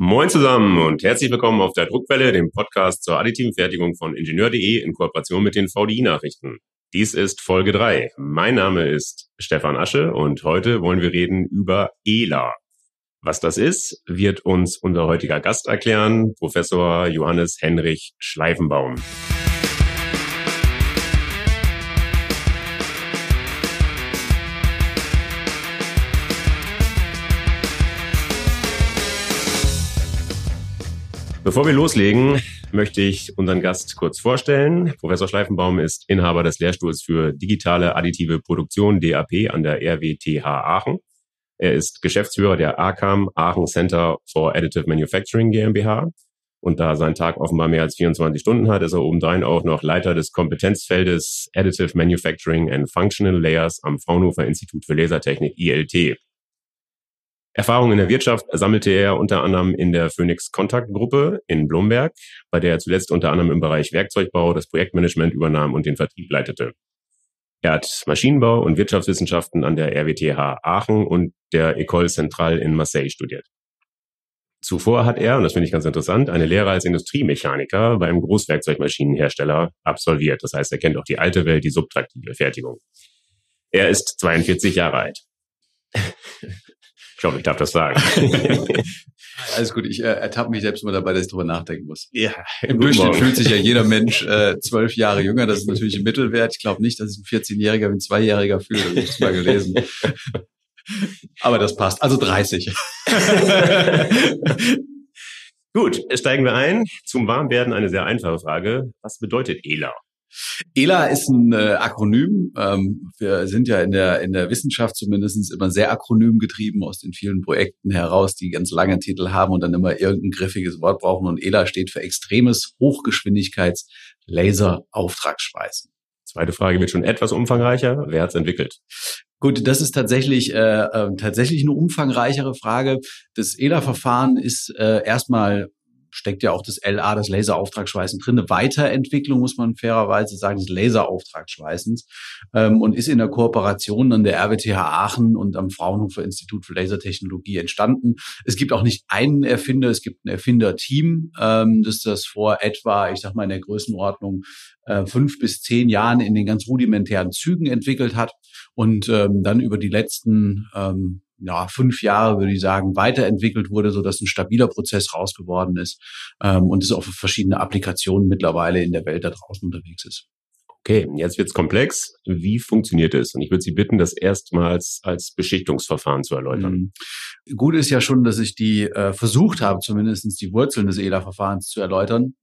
Moin zusammen und herzlich willkommen auf der Druckwelle, dem Podcast zur additiven Fertigung von Ingenieur.de in Kooperation mit den VDI-Nachrichten. Dies ist Folge 3. Mein Name ist Stefan Asche und heute wollen wir reden über ELA. Was das ist, wird uns unser heutiger Gast erklären, Professor Johannes Henrich Schleifenbaum. Bevor wir loslegen, möchte ich unseren Gast kurz vorstellen. Professor Schleifenbaum ist Inhaber des Lehrstuhls für digitale additive Produktion DAP an der RWTH Aachen. Er ist Geschäftsführer der ACAM Aachen Center for Additive Manufacturing GmbH. Und da sein Tag offenbar mehr als 24 Stunden hat, ist er obendrein auch noch Leiter des Kompetenzfeldes Additive Manufacturing and Functional Layers am Fraunhofer Institut für Lasertechnik ILT. Erfahrung in der Wirtschaft sammelte er unter anderem in der Phoenix Contact Gruppe in Blomberg, bei der er zuletzt unter anderem im Bereich Werkzeugbau das Projektmanagement übernahm und den Vertrieb leitete. Er hat Maschinenbau und Wirtschaftswissenschaften an der RWTH Aachen und der École Centrale in Marseille studiert. Zuvor hat er, und das finde ich ganz interessant, eine Lehre als Industriemechaniker bei einem Großwerkzeugmaschinenhersteller absolviert. Das heißt, er kennt auch die alte Welt, die subtraktive Fertigung. Er ist 42 Jahre alt. Ich hoffe, ich darf das sagen. Alles gut, ich äh, ertappe mich selbst immer dabei, dass ich drüber nachdenken muss. Ja, Im Durchschnitt fühlt sich ja jeder Mensch äh, zwölf Jahre jünger. Das ist natürlich ein Mittelwert. Ich glaube nicht, dass ich ein 14-Jähriger wie ein Zweijähriger fühle. Das habe ich mal gelesen. Aber das passt. Also 30. Gut, steigen wir ein. Zum Warmwerden eine sehr einfache Frage. Was bedeutet ELA? ELA ist ein äh, Akronym. Ähm, wir sind ja in der, in der Wissenschaft zumindest immer sehr akronymgetrieben aus den vielen Projekten heraus, die ganz lange Titel haben und dann immer irgendein griffiges Wort brauchen. Und ELA steht für extremes Hochgeschwindigkeits-Laser-Auftragsschweißen. Zweite Frage wird schon etwas umfangreicher. Wer hat es entwickelt? Gut, das ist tatsächlich äh, äh, tatsächlich eine umfangreichere Frage. Das ELA-Verfahren ist äh, erstmal steckt ja auch das LA, das Laserauftragsschweißen drin. Eine Weiterentwicklung, muss man fairerweise sagen, des Laserauftragsschweißens ähm, und ist in der Kooperation an der RWTH Aachen und am Fraunhofer Institut für Lasertechnologie entstanden. Es gibt auch nicht einen Erfinder, es gibt ein Erfinderteam, ähm, das das vor etwa, ich sag mal in der Größenordnung äh, fünf bis zehn Jahren in den ganz rudimentären Zügen entwickelt hat und ähm, dann über die letzten ähm, ja, fünf Jahre, würde ich sagen, weiterentwickelt wurde, so dass ein stabiler Prozess raus geworden ist ähm, und es auch für verschiedene Applikationen mittlerweile in der Welt da draußen unterwegs ist. Okay, jetzt wird's komplex. Wie funktioniert es? Und ich würde Sie bitten, das erstmals als Beschichtungsverfahren zu erläutern. Mhm. Gut ist ja schon, dass ich die äh, versucht habe, zumindestens die Wurzeln des ELA-Verfahrens zu erläutern.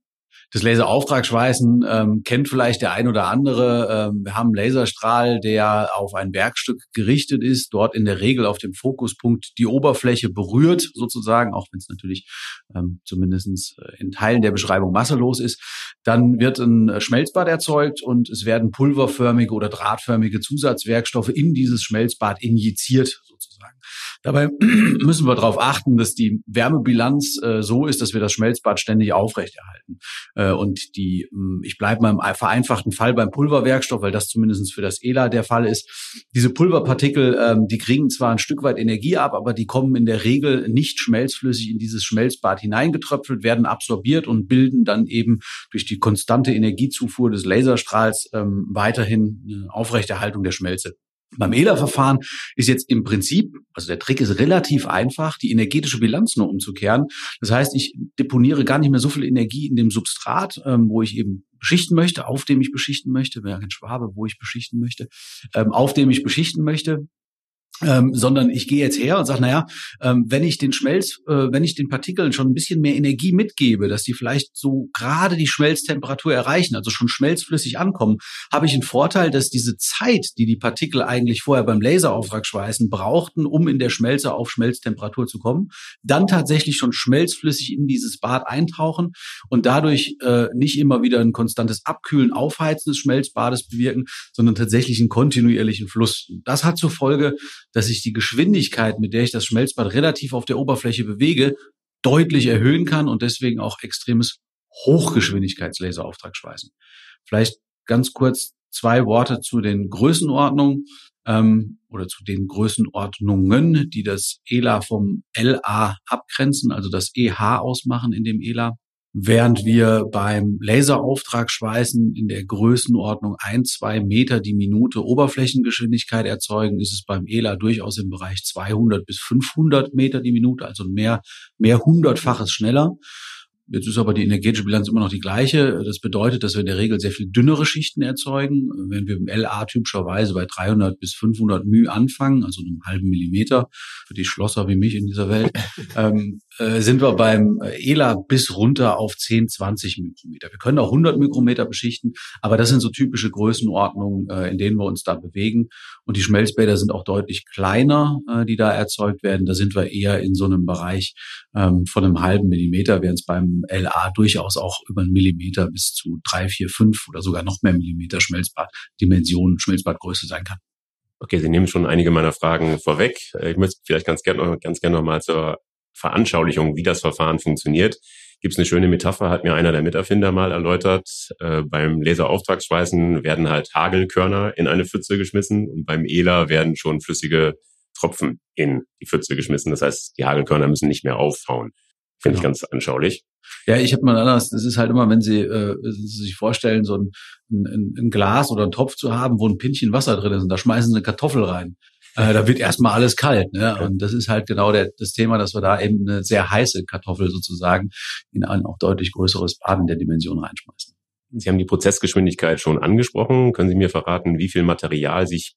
Das Laserauftragsschweißen ähm, kennt vielleicht der ein oder andere. Ähm, wir haben einen Laserstrahl, der auf ein Werkstück gerichtet ist, dort in der Regel auf dem Fokuspunkt die Oberfläche berührt, sozusagen, auch wenn es natürlich ähm, zumindest äh, in Teilen der Beschreibung masselos ist. Dann wird ein Schmelzbad erzeugt und es werden pulverförmige oder drahtförmige Zusatzwerkstoffe in dieses Schmelzbad injiziert, sozusagen. Dabei müssen wir darauf achten, dass die Wärmebilanz äh, so ist, dass wir das Schmelzbad ständig aufrechterhalten. Äh, und die, hm, ich bleibe mal im vereinfachten Fall beim Pulverwerkstoff, weil das zumindest für das ELA der Fall ist. Diese Pulverpartikel, ähm, die kriegen zwar ein Stück weit Energie ab, aber die kommen in der Regel nicht schmelzflüssig in dieses Schmelzbad hineingetröpfelt, werden absorbiert und bilden dann eben durch die konstante Energiezufuhr des Laserstrahls ähm, weiterhin eine Aufrechterhaltung der Schmelze. Beim ELA-Verfahren ist jetzt im Prinzip, also der Trick ist relativ einfach, die energetische Bilanz nur umzukehren. Das heißt, ich deponiere gar nicht mehr so viel Energie in dem Substrat, ähm, wo ich eben beschichten möchte, auf dem ich beschichten möchte, wäre ein Schwabe, wo ich beschichten möchte, ähm, auf dem ich beschichten möchte, ähm, sondern ich gehe jetzt her und sage, naja, ähm, wenn ich den Schmelz, äh, wenn ich den Partikeln schon ein bisschen mehr Energie mitgebe, dass die vielleicht so gerade die Schmelztemperatur erreichen, also schon schmelzflüssig ankommen, habe ich einen Vorteil, dass diese Zeit, die die Partikel eigentlich vorher beim Laserauftragschweißen brauchten, um in der Schmelze auf Schmelztemperatur zu kommen, dann tatsächlich schon schmelzflüssig in dieses Bad eintauchen und dadurch äh, nicht immer wieder ein konstantes Abkühlen, Aufheizen des Schmelzbades bewirken, sondern tatsächlich einen kontinuierlichen Fluss. Das hat zur Folge, dass ich die Geschwindigkeit, mit der ich das Schmelzbad relativ auf der Oberfläche bewege, deutlich erhöhen kann und deswegen auch extremes Hochgeschwindigkeitslaserauftrag schweißen. Vielleicht ganz kurz zwei Worte zu den Größenordnungen. ähm, oder zu den Größenordnungen, die das ELA vom LA abgrenzen, also das EH ausmachen in dem ELA. Während wir beim Laserauftragschweißen in der Größenordnung ein, zwei Meter die Minute Oberflächengeschwindigkeit erzeugen, ist es beim ELA durchaus im Bereich 200 bis 500 Meter die Minute, also mehr, mehr hundertfaches schneller. Jetzt ist aber die energetische Bilanz immer noch die gleiche. Das bedeutet, dass wir in der Regel sehr viel dünnere Schichten erzeugen. Wenn wir im LA typischerweise bei 300 bis 500 μ anfangen, also einem halben Millimeter, für die Schlosser wie mich in dieser Welt, ähm, äh, sind wir beim ELA bis runter auf 10, 20 Mikrometer. Wir können auch 100 Mikrometer beschichten, aber das sind so typische Größenordnungen, äh, in denen wir uns da bewegen. Und die Schmelzbäder sind auch deutlich kleiner, äh, die da erzeugt werden. Da sind wir eher in so einem Bereich ähm, von einem halben Millimeter, während es beim LA durchaus auch über einen Millimeter bis zu drei, vier, fünf oder sogar noch mehr Millimeter Schmelzbaddimension, Schmelzbadgröße sein kann. Okay, Sie nehmen schon einige meiner Fragen vorweg. Ich möchte vielleicht ganz gerne ganz gerne noch mal zur Veranschaulichung, wie das Verfahren funktioniert. Gibt es eine schöne Metapher, hat mir einer der Miterfinder mal erläutert. Äh, beim Laserauftragsschweißen werden halt Hagelkörner in eine Pfütze geschmissen und beim ELA werden schon flüssige Tropfen in die Pfütze geschmissen. Das heißt, die Hagelkörner müssen nicht mehr auffauen. Finde genau. ich ganz anschaulich. Ja, ich habe mal anders. Das ist halt immer, wenn Sie, äh, Sie sich vorstellen, so ein, ein, ein Glas oder ein Topf zu haben, wo ein Pinchen Wasser drin ist, und da schmeißen Sie eine Kartoffel rein. Äh, da wird erstmal alles kalt. Ne? Und das ist halt genau der, das Thema, dass wir da eben eine sehr heiße Kartoffel sozusagen in ein auch deutlich größeres Baden der Dimension reinschmeißen. Sie haben die Prozessgeschwindigkeit schon angesprochen. Können Sie mir verraten, wie viel Material sich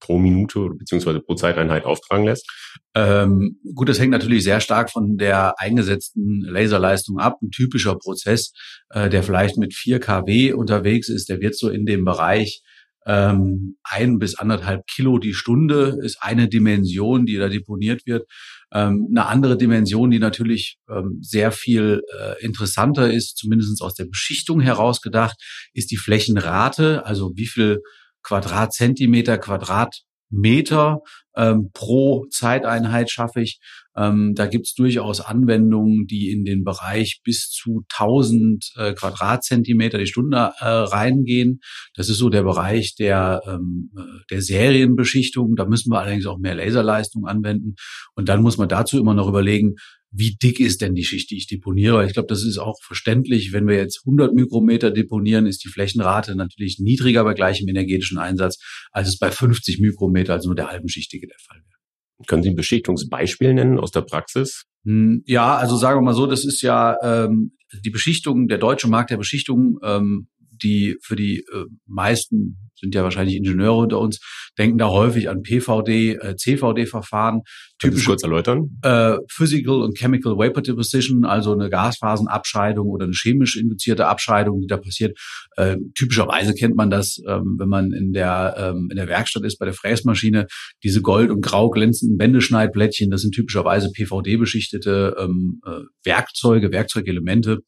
pro Minute beziehungsweise pro Zeiteinheit auftragen lässt? Ähm, gut, das hängt natürlich sehr stark von der eingesetzten Laserleistung ab. Ein typischer Prozess, äh, der vielleicht mit 4 kW unterwegs ist, der wird so in dem Bereich ähm, ein bis anderthalb Kilo die Stunde ist eine Dimension, die da deponiert wird. Ähm, eine andere Dimension, die natürlich ähm, sehr viel äh, interessanter ist, zumindest aus der Beschichtung herausgedacht, ist die Flächenrate, also wie viel Quadratzentimeter, Quadratmeter ähm, pro Zeiteinheit schaffe ich. Ähm, da gibt's durchaus Anwendungen, die in den Bereich bis zu 1000 äh, Quadratzentimeter die Stunde äh, reingehen. Das ist so der Bereich der, ähm, äh, der Serienbeschichtung. Da müssen wir allerdings auch mehr Laserleistung anwenden. Und dann muss man dazu immer noch überlegen, wie dick ist denn die Schicht, die ich deponiere? Ich glaube, das ist auch verständlich. Wenn wir jetzt 100 Mikrometer deponieren, ist die Flächenrate natürlich niedriger bei gleichem energetischen Einsatz, als es bei 50 Mikrometer, also nur der halben Schichtige der Fall wäre. Können Sie ein Beschichtungsbeispiel nennen aus der Praxis? Hm, ja, also sagen wir mal so, das ist ja ähm, die Beschichtung, der deutsche Markt der Beschichtung ähm, die für die äh, meisten sind ja wahrscheinlich Ingenieure unter uns, denken da häufig an PVD, äh, CVD-Verfahren. Typisch kurz erläutern? Äh, Physical und Chemical Vapor Deposition, also eine Gasphasenabscheidung oder eine chemisch induzierte Abscheidung, die da passiert. Äh, typischerweise kennt man das, ähm, wenn man in der, ähm, in der Werkstatt ist, bei der Fräsmaschine, diese gold- und grau glänzenden Wendeschneidblättchen, das sind typischerweise PVD-beschichtete ähm, äh, Werkzeuge, Werkzeugelemente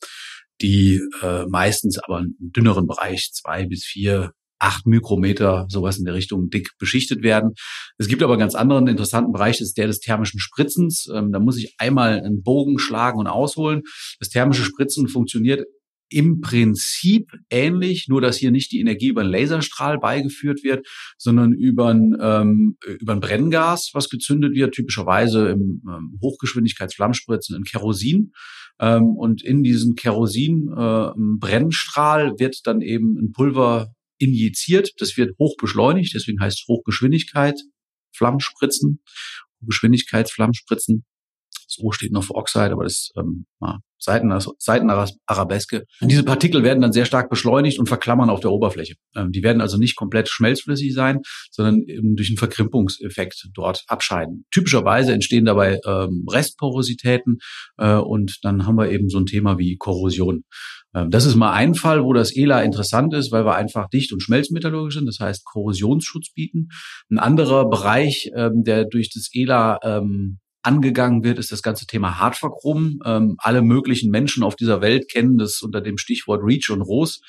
die äh, meistens aber einen dünneren Bereich, zwei bis vier, acht Mikrometer, sowas in der Richtung dick beschichtet werden. Es gibt aber einen ganz anderen interessanten Bereich, das ist der des thermischen Spritzens. Ähm, da muss ich einmal einen Bogen schlagen und ausholen. Das thermische Spritzen funktioniert im Prinzip ähnlich, nur dass hier nicht die Energie über einen Laserstrahl beigeführt wird, sondern über ein, ähm, über ein Brenngas, was gezündet wird, typischerweise im ähm, Hochgeschwindigkeitsflammspritzen in Kerosin. Ähm, und in diesen Kerosin-Brennstrahl äh, wird dann eben ein Pulver injiziert. Das wird hoch beschleunigt, deswegen heißt es Hochgeschwindigkeit, Flammspritzen, Hochgeschwindigkeitsflammspritzen. Das O steht noch für Oxide, aber das ähm, Seiten, Seitenarabeske. Und diese Partikel werden dann sehr stark beschleunigt und verklammern auf der Oberfläche. Ähm, die werden also nicht komplett schmelzflüssig sein, sondern eben durch einen Verkrimpungseffekt dort abscheiden. Typischerweise entstehen dabei ähm, Restporositäten äh, und dann haben wir eben so ein Thema wie Korrosion. Ähm, das ist mal ein Fall, wo das ELA interessant ist, weil wir einfach dicht und schmelzmetallurgisch sind, das heißt Korrosionsschutz bieten. Ein anderer Bereich, der durch das ELA angegangen wird, ist das ganze Thema Hardverchrom. Ähm, alle möglichen Menschen auf dieser Welt kennen das unter dem Stichwort REACH und ROS,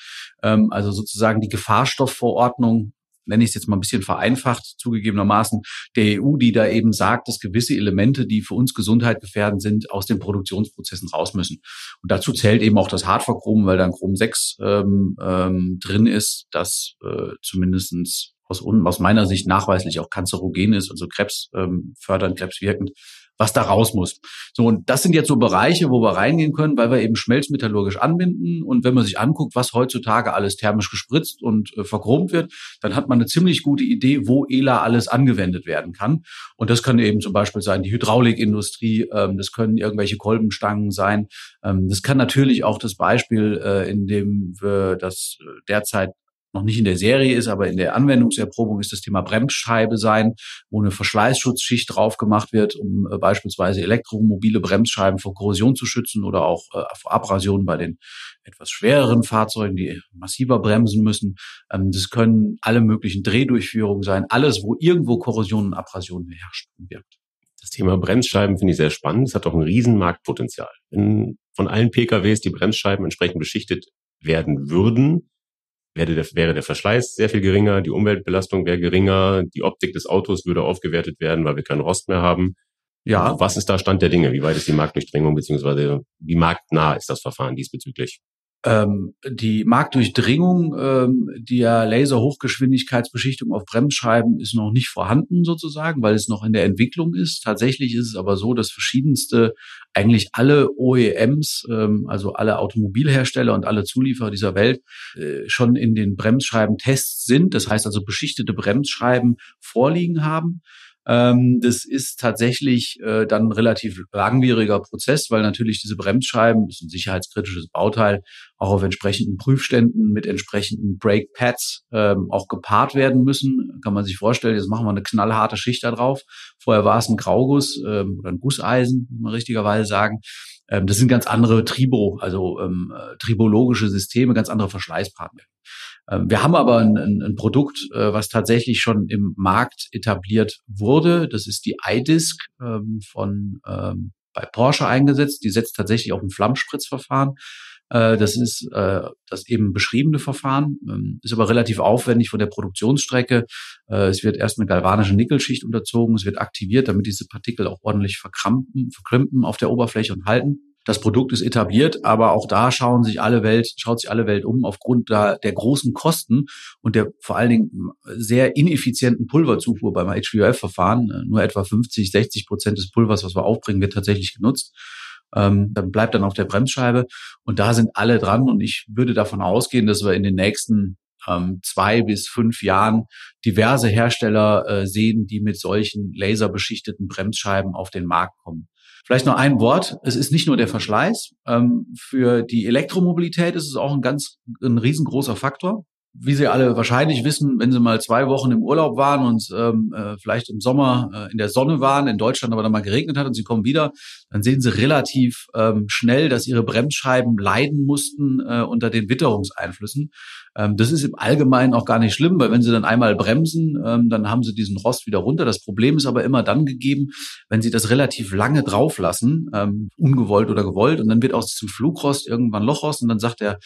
ähm, also sozusagen die Gefahrstoffverordnung nenne ich es jetzt mal ein bisschen vereinfacht, zugegebenermaßen, der EU, die da eben sagt, dass gewisse Elemente, die für uns Gesundheit gefährdend sind, aus den Produktionsprozessen raus müssen. Und dazu zählt eben auch das Hardverchrom, weil da ein Chrom 6 ähm, ähm, drin ist, das äh, zumindestens aus, aus meiner Sicht nachweislich auch kanzerogen ist, also Krebs ähm, krebswirkend, was da raus muss. So, und das sind jetzt so Bereiche, wo wir reingehen können, weil wir eben schmelzmetallurgisch anbinden. Und wenn man sich anguckt, was heutzutage alles thermisch gespritzt und äh, verchromt wird, dann hat man eine ziemlich gute Idee, wo ELA alles angewendet werden kann. Und das kann eben zum Beispiel sein die Hydraulikindustrie, ähm, das können irgendwelche Kolbenstangen sein. Ähm, das kann natürlich auch das Beispiel, äh, in dem wir das äh, derzeit noch nicht in der Serie ist, aber in der Anwendungserprobung ist das Thema Bremsscheibe sein, wo eine Verschleißschutzschicht drauf gemacht wird, um äh, beispielsweise elektromobile Bremsscheiben vor Korrosion zu schützen oder auch äh, vor Abrasion bei den etwas schwereren Fahrzeugen, die massiver bremsen müssen. Ähm, das können alle möglichen Drehdurchführungen sein, alles, wo irgendwo Korrosion und Abrasion beherrscht und wirkt. Das Thema Bremsscheiben finde ich sehr spannend. Es hat auch ein Riesenmarktpotenzial. Wenn von allen PKWs die Bremsscheiben entsprechend beschichtet werden würden, wäre der, wäre der Verschleiß sehr viel geringer, die Umweltbelastung wäre geringer, die Optik des Autos würde aufgewertet werden, weil wir keinen Rost mehr haben. Ja. Was ist da Stand der Dinge? Wie weit ist die Marktdurchdringung beziehungsweise wie marktnah ist das Verfahren diesbezüglich? Ähm, die Marktdurchdringung ähm, der Laserhochgeschwindigkeitsbeschichtung auf Bremsscheiben ist noch nicht vorhanden sozusagen, weil es noch in der Entwicklung ist. Tatsächlich ist es aber so, dass verschiedenste, eigentlich alle OEMs, ähm, also alle Automobilhersteller und alle Zulieferer dieser Welt äh, schon in den Bremsscheiben-Tests sind. Das heißt also beschichtete Bremsscheiben vorliegen haben. Ähm, das ist tatsächlich äh, dann ein relativ langwieriger Prozess, weil natürlich diese Bremsscheiben, das ist ein sicherheitskritisches Bauteil, auch auf entsprechenden Prüfständen mit entsprechenden Brake Pads ähm, auch gepaart werden müssen. Kann man sich vorstellen, jetzt machen wir eine knallharte Schicht da drauf. Vorher war es ein Grauguss ähm, oder ein Gusseisen, muss man richtigerweise sagen. Ähm, das sind ganz andere Tribo, also ähm, äh, tribologische Systeme, ganz andere Verschleißpartner. Ähm, wir haben aber ein, ein, Produkt, äh, was tatsächlich schon im Markt etabliert wurde. Das ist die iDisk ähm, von ähm, bei Porsche eingesetzt. Die setzt tatsächlich auf ein Flammspritzverfahren. Äh, das ist äh, das eben beschriebene Verfahren, ist aber relativ aufwendig von der Produktionsstrecke. Es wird erst eine galvanische Nickelschicht unterzogen, es wird aktiviert, damit diese Partikel auch ordentlich verkrampen, verkrimpen auf der Oberfläche und halten. Das Produkt ist etabliert, aber auch da schauen sich alle Welt, schaut sich alle Welt um aufgrund der, der großen Kosten und der vor allen Dingen sehr ineffizienten Pulverzufuhr beim HVF-Verfahren. Nur etwa 50, 60 Prozent des Pulvers, was wir aufbringen, wird tatsächlich genutzt. Ähm, dann bleibt dann auf der Bremsscheibe und da sind alle dran und ich würde davon ausgehen, dass wir in den nächsten ähm, zwei bis fünf Jahren diverse Hersteller äh, sehen, die mit solchen laserbeschichteten Bremsscheiben auf den Markt kommen. Vielleicht noch ein Wort. Es ist nicht nur der Verschleiß. Ähm, für die Elektromobilität ist es auch ein ganz, ein riesengroßer Faktor wie Sie alle wahrscheinlich wissen, wenn Sie mal zwei Wochen im Urlaub waren und ähm, äh, vielleicht im Sommer äh, in der Sonne waren, in Deutschland aber dann mal geregnet hat und Sie kommen wieder, dann sehen Sie relativ ähm, schnell, dass Ihre Bremsscheiben leiden mussten äh, unter den Witterungseinflüssen. Ähm, das ist im Allgemeinen auch gar nicht schlimm, weil wenn Sie dann einmal bremsen, ähm, dann haben Sie diesen Rost wieder runter. Das Problem ist aber immer dann gegeben, wenn Sie das relativ lange drauf lassen, ähm, ungewollt oder gewollt, und dann wird aus diesem Flugrost irgendwann Lochrost und dann sagt der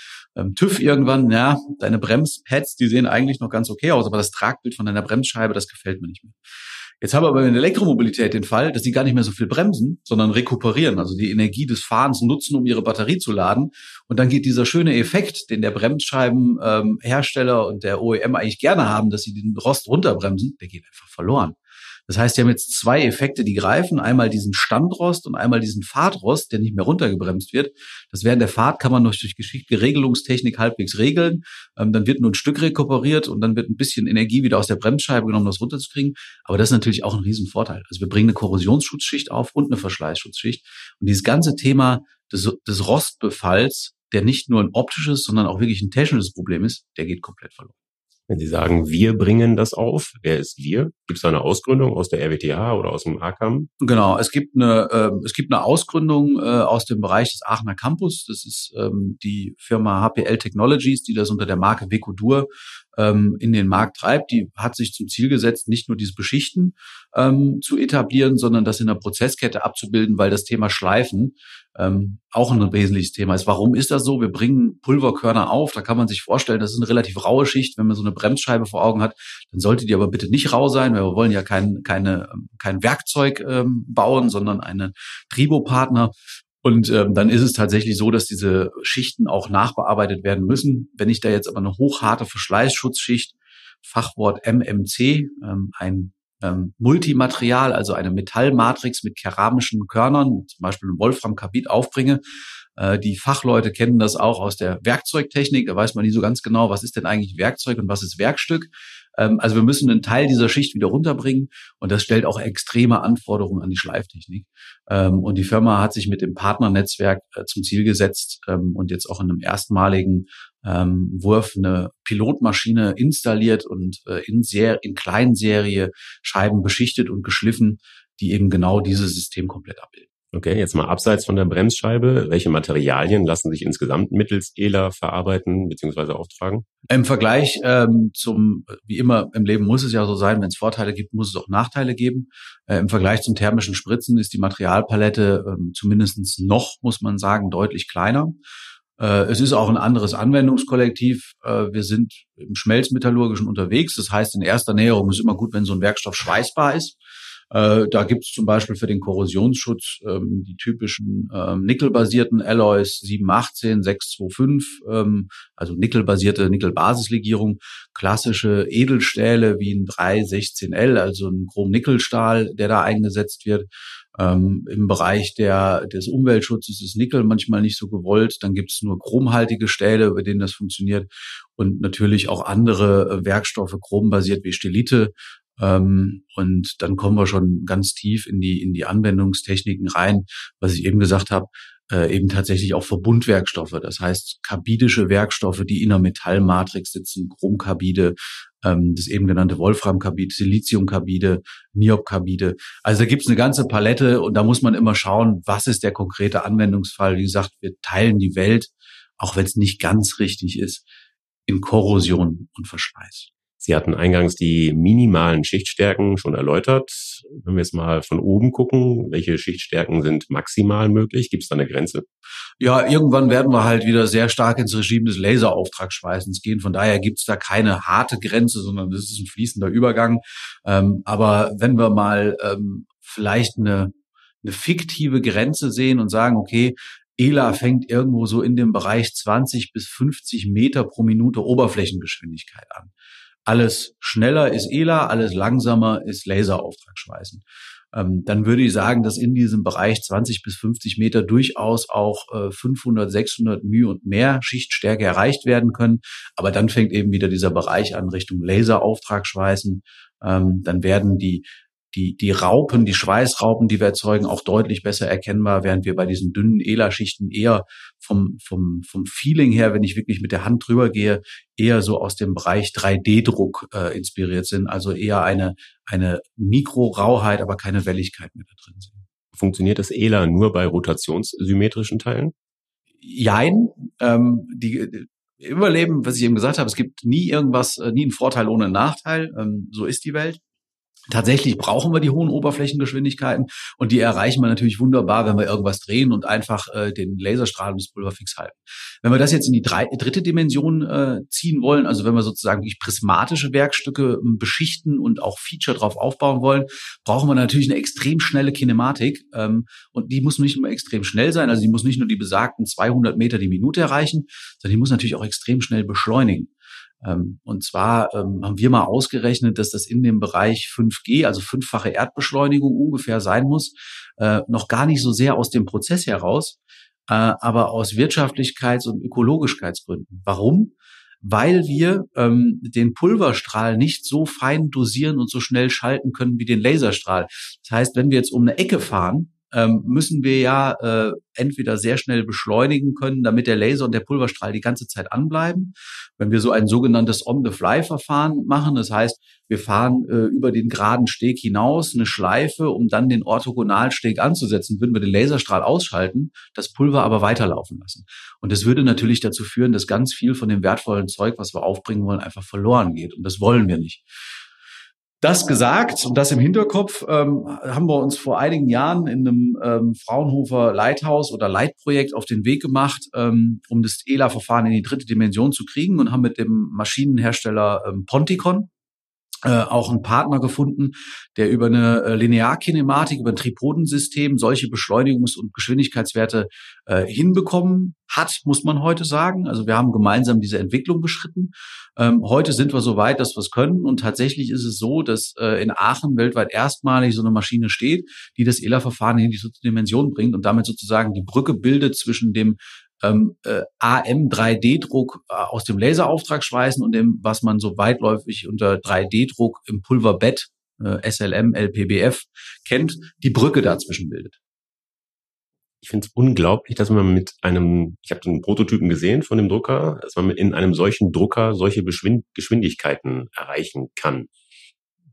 TÜV irgendwann, ja, deine Bremspads, die sehen eigentlich noch ganz okay aus, aber das Tragbild von deiner Bremsscheibe, das gefällt mir nicht mehr. Jetzt haben wir aber in der Elektromobilität den Fall, dass sie gar nicht mehr so viel bremsen, sondern rekuperieren, also die Energie des Fahrens nutzen, um ihre Batterie zu laden. Und dann geht dieser schöne Effekt, den der Bremsscheibenhersteller ähm, und der OEM eigentlich gerne haben, dass sie den Rost runterbremsen, der geht einfach verloren. Das heißt, sie haben jetzt zwei Effekte, die greifen. Einmal diesen Standrost und einmal diesen Fahrtrost, der nicht mehr runtergebremst wird. Das während der Fahrt kann man durch, durch geschickte Regelungstechnik halbwegs regeln. Ähm, dann wird nur ein Stück rekuperiert und dann wird ein bisschen Energie wieder aus der Bremsscheibe genommen, um das runterzukriegen. Aber das ist natürlich auch ein Riesenvorteil. Also wir bringen eine Korrosionsschutzschicht auf und eine Verschleißschutzschicht. Und dieses ganze Thema des, des Rostbefalls, der nicht nur ein optisches, sondern auch wirklich ein technisches Problem ist, der geht komplett verloren. Wenn Sie sagen, wir bringen das auf, wer ist wir? Gibt es da eine Ausgründung aus der RWTH oder aus dem ACAM? Genau, es gibt eine, äh, es gibt eine Ausgründung äh, aus dem Bereich des Aachener Campus. Das ist ähm, die Firma HPL Technologies, die das unter der Marke Vecodur ähm, in den Markt treibt. Die hat sich zum Ziel gesetzt, nicht nur dieses Beschichten ähm, zu etablieren, sondern das in der Prozesskette abzubilden, weil das Thema Schleifen ähm, auch ein wesentliches Thema ist. Warum ist das so? Wir bringen Pulverkörner auf. Da kann man sich vorstellen, das ist eine relativ raue Schicht. Wenn man so eine Bremsscheibe vor Augen hat, dann sollte die aber bitte nicht rau sein, weil wir wollen ja kein, keine, kein Werkzeug ähm, bauen, sondern einen Tribopartner. Und ähm, dann ist es tatsächlich so, dass diese Schichten auch nachbearbeitet werden müssen. Wenn ich da jetzt aber eine hochharte Verschleißschutzschicht Fachwort MMC, ähm, ein ähm, Multimaterial, also eine Metallmatrix mit keramischen Körnern, zum Beispiel Wolframkarbid aufbringe. Äh, die Fachleute kennen das auch aus der Werkzeugtechnik. Da weiß man nie so ganz genau, was ist denn eigentlich Werkzeug und was ist Werkstück. Ähm, also wir müssen einen Teil dieser Schicht wieder runterbringen und das stellt auch extreme Anforderungen an die Schleiftechnik. Ähm, und die Firma hat sich mit dem Partnernetzwerk äh, zum Ziel gesetzt ähm, und jetzt auch in einem erstmaligen Wurf eine Pilotmaschine installiert und äh, in, sehr, in Kleinserie Scheiben beschichtet und geschliffen, die eben genau dieses System komplett abbilden. Okay, jetzt mal abseits von der Bremsscheibe. Welche Materialien lassen sich insgesamt mittels ELA verarbeiten bzw. auftragen? Im Vergleich ähm, zum, wie immer im Leben muss es ja so sein, wenn es Vorteile gibt, muss es auch Nachteile geben. Äh, Im Vergleich zum thermischen Spritzen ist die Materialpalette ähm, zumindest noch, muss man sagen, deutlich kleiner. Äh, es ist auch ein anderes Anwendungskollektiv. Äh, wir sind im Schmelzmetallurgischen unterwegs. Das heißt, in erster Näherung ist immer gut, wenn so ein Werkstoff schweißbar ist. Äh, da gibt es zum Beispiel für den Korrosionsschutz ähm, die typischen ähm, nickelbasierten Alloys 718, 625, ähm, also nickelbasierte Nickelbasislegierung, klassische Edelstähle wie ein 316L, also ein Chrom-Nickelstahl, der da eingesetzt wird. Ähm, Im Bereich der, des Umweltschutzes ist Nickel manchmal nicht so gewollt. Dann gibt es nur chromhaltige Stähle, bei denen das funktioniert. Und natürlich auch andere äh, Werkstoffe, chrombasiert wie Stelite, ähm, und dann kommen wir schon ganz tief in die, in die Anwendungstechniken rein, was ich eben gesagt habe, äh, eben tatsächlich auch Verbundwerkstoffe. Das heißt, kabidische Werkstoffe, die in einer Metallmatrix sitzen, Chromkabide, ähm, das eben genannte Wolframkabid, Siliziumkabide, Niobkabide. Also da gibt's eine ganze Palette und da muss man immer schauen, was ist der konkrete Anwendungsfall. Wie gesagt, wir teilen die Welt, auch wenn es nicht ganz richtig ist, in Korrosion und Verschleiß. Sie hatten eingangs die minimalen Schichtstärken schon erläutert. Wenn wir jetzt mal von oben gucken, welche Schichtstärken sind maximal möglich? Gibt es da eine Grenze? Ja, irgendwann werden wir halt wieder sehr stark ins Regime des Laserauftragsschweißens gehen. Von daher gibt es da keine harte Grenze, sondern das ist ein fließender Übergang. Ähm, aber wenn wir mal ähm, vielleicht eine, eine fiktive Grenze sehen und sagen, okay, ELA fängt irgendwo so in dem Bereich 20 bis 50 Meter pro Minute Oberflächengeschwindigkeit an. Alles schneller ist ELA, alles langsamer ist Laserauftragschweißen. Ähm, dann würde ich sagen, dass in diesem Bereich 20 bis 50 Meter durchaus auch äh, 500, 600 μ und mehr Schichtstärke erreicht werden können. Aber dann fängt eben wieder dieser Bereich an Richtung Laserauftragschweißen. Ähm, dann werden die die, die Raupen, die Schweißraupen, die wir erzeugen, auch deutlich besser erkennbar, während wir bei diesen dünnen ELA-Schichten eher vom, vom, vom Feeling her, wenn ich wirklich mit der Hand drüber gehe, eher so aus dem Bereich 3D-Druck äh, inspiriert sind, also eher eine, eine Mikrorauheit, aber keine Welligkeit mehr da drin sind. Funktioniert das ELA nur bei rotationssymmetrischen Teilen? Jein. Ähm, die, Überleben, was ich eben gesagt habe, es gibt nie irgendwas, äh, nie einen Vorteil ohne einen Nachteil. Ähm, so ist die Welt. Tatsächlich brauchen wir die hohen Oberflächengeschwindigkeiten und die erreichen wir natürlich wunderbar, wenn wir irgendwas drehen und einfach äh, den Laserstrahl das Pulver fix halten. Wenn wir das jetzt in die drei, dritte Dimension äh, ziehen wollen, also wenn wir sozusagen wirklich prismatische Werkstücke äh, beschichten und auch Feature drauf aufbauen wollen, brauchen wir natürlich eine extrem schnelle Kinematik ähm, und die muss nicht nur extrem schnell sein, also die muss nicht nur die besagten 200 Meter die Minute erreichen, sondern die muss natürlich auch extrem schnell beschleunigen. Ähm, und zwar ähm, haben wir mal ausgerechnet, dass das in dem Bereich 5G, also fünffache Erdbeschleunigung ungefähr sein muss, äh, noch gar nicht so sehr aus dem Prozess heraus, äh, aber aus Wirtschaftlichkeits- und Ökologischkeitsgründen. Warum? Weil wir ähm, den Pulverstrahl nicht so fein dosieren und so schnell schalten können wie den Laserstrahl. Das heißt, wenn wir jetzt um eine Ecke fahren, ähm, müssen wir ja äh, entweder sehr schnell beschleunigen können, damit der Laser und der Pulverstrahl die ganze Zeit anbleiben. Wenn wir so ein sogenanntes On-the-Fly-Verfahren machen, das heißt, wir fahren äh, über den geraden Steg hinaus eine Schleife, um dann den Orthogonalsteg anzusetzen, würden wir den Laserstrahl ausschalten, das Pulver aber weiterlaufen lassen. Und das würde natürlich dazu führen, dass ganz viel von dem wertvollen Zeug, was wir aufbringen wollen, einfach verloren geht. Und das wollen wir nicht. Das gesagt und das im Hinterkopf ähm, haben wir uns vor einigen Jahren in einem ähm, Fraunhofer Leithaus oder Leitprojekt auf den Weg gemacht, ähm, um das ELA-Verfahren in die dritte Dimension zu kriegen und haben mit dem Maschinenhersteller ähm, Ponticon äh, auch einen Partner gefunden, der über eine äh, Linearkinematik, über ein Tripodensystem solche Beschleunigungs- und Geschwindigkeitswerte äh, hinbekommen hat, muss man heute sagen. Also wir haben gemeinsam diese Entwicklung beschritten. Ähm, heute sind wir so weit, dass wir es können. Und tatsächlich ist es so, dass äh, in Aachen weltweit erstmalig so eine Maschine steht, die das ELA-Verfahren in die dritte Dimension bringt und damit sozusagen die Brücke bildet zwischen dem ähm, äh, AM3D-Druck äh, aus dem Laserauftrag schweißen und dem, was man so weitläufig unter 3D-Druck im Pulverbett, äh, SLM, LPBF kennt, die Brücke dazwischen bildet. Ich finde es unglaublich, dass man mit einem, ich habe den Prototypen gesehen von dem Drucker, dass man in einem solchen Drucker solche Geschwindigkeiten erreichen kann.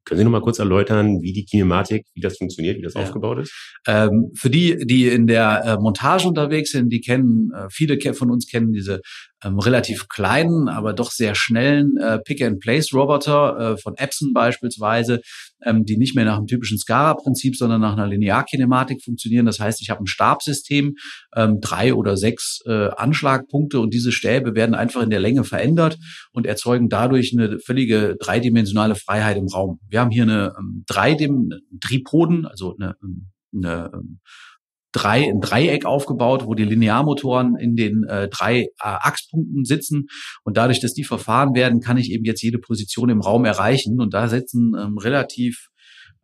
Können Sie noch mal kurz erläutern, wie die Kinematik, wie das funktioniert, wie das ja. aufgebaut ist? Ähm, für die, die in der äh, Montage unterwegs sind, die kennen, äh, viele von uns kennen diese ähm, relativ kleinen, aber doch sehr schnellen äh, Pick-and-Place-Roboter äh, von Epson beispielsweise, ähm, die nicht mehr nach dem typischen SCARA-Prinzip, sondern nach einer Linearkinematik funktionieren. Das heißt, ich habe ein Stabsystem, ähm, drei oder sechs äh, Anschlagpunkte und diese Stäbe werden einfach in der Länge verändert und erzeugen dadurch eine völlige dreidimensionale Freiheit im Raum. Wir haben hier eine ähm, Dreidim Tripoden, also eine, ähm, eine ähm, drei, ein Dreieck aufgebaut, wo die Linearmotoren in den äh, drei äh, Achspunkten sitzen. Und dadurch, dass die verfahren werden, kann ich eben jetzt jede Position im Raum erreichen. Und da sitzen ähm, relativ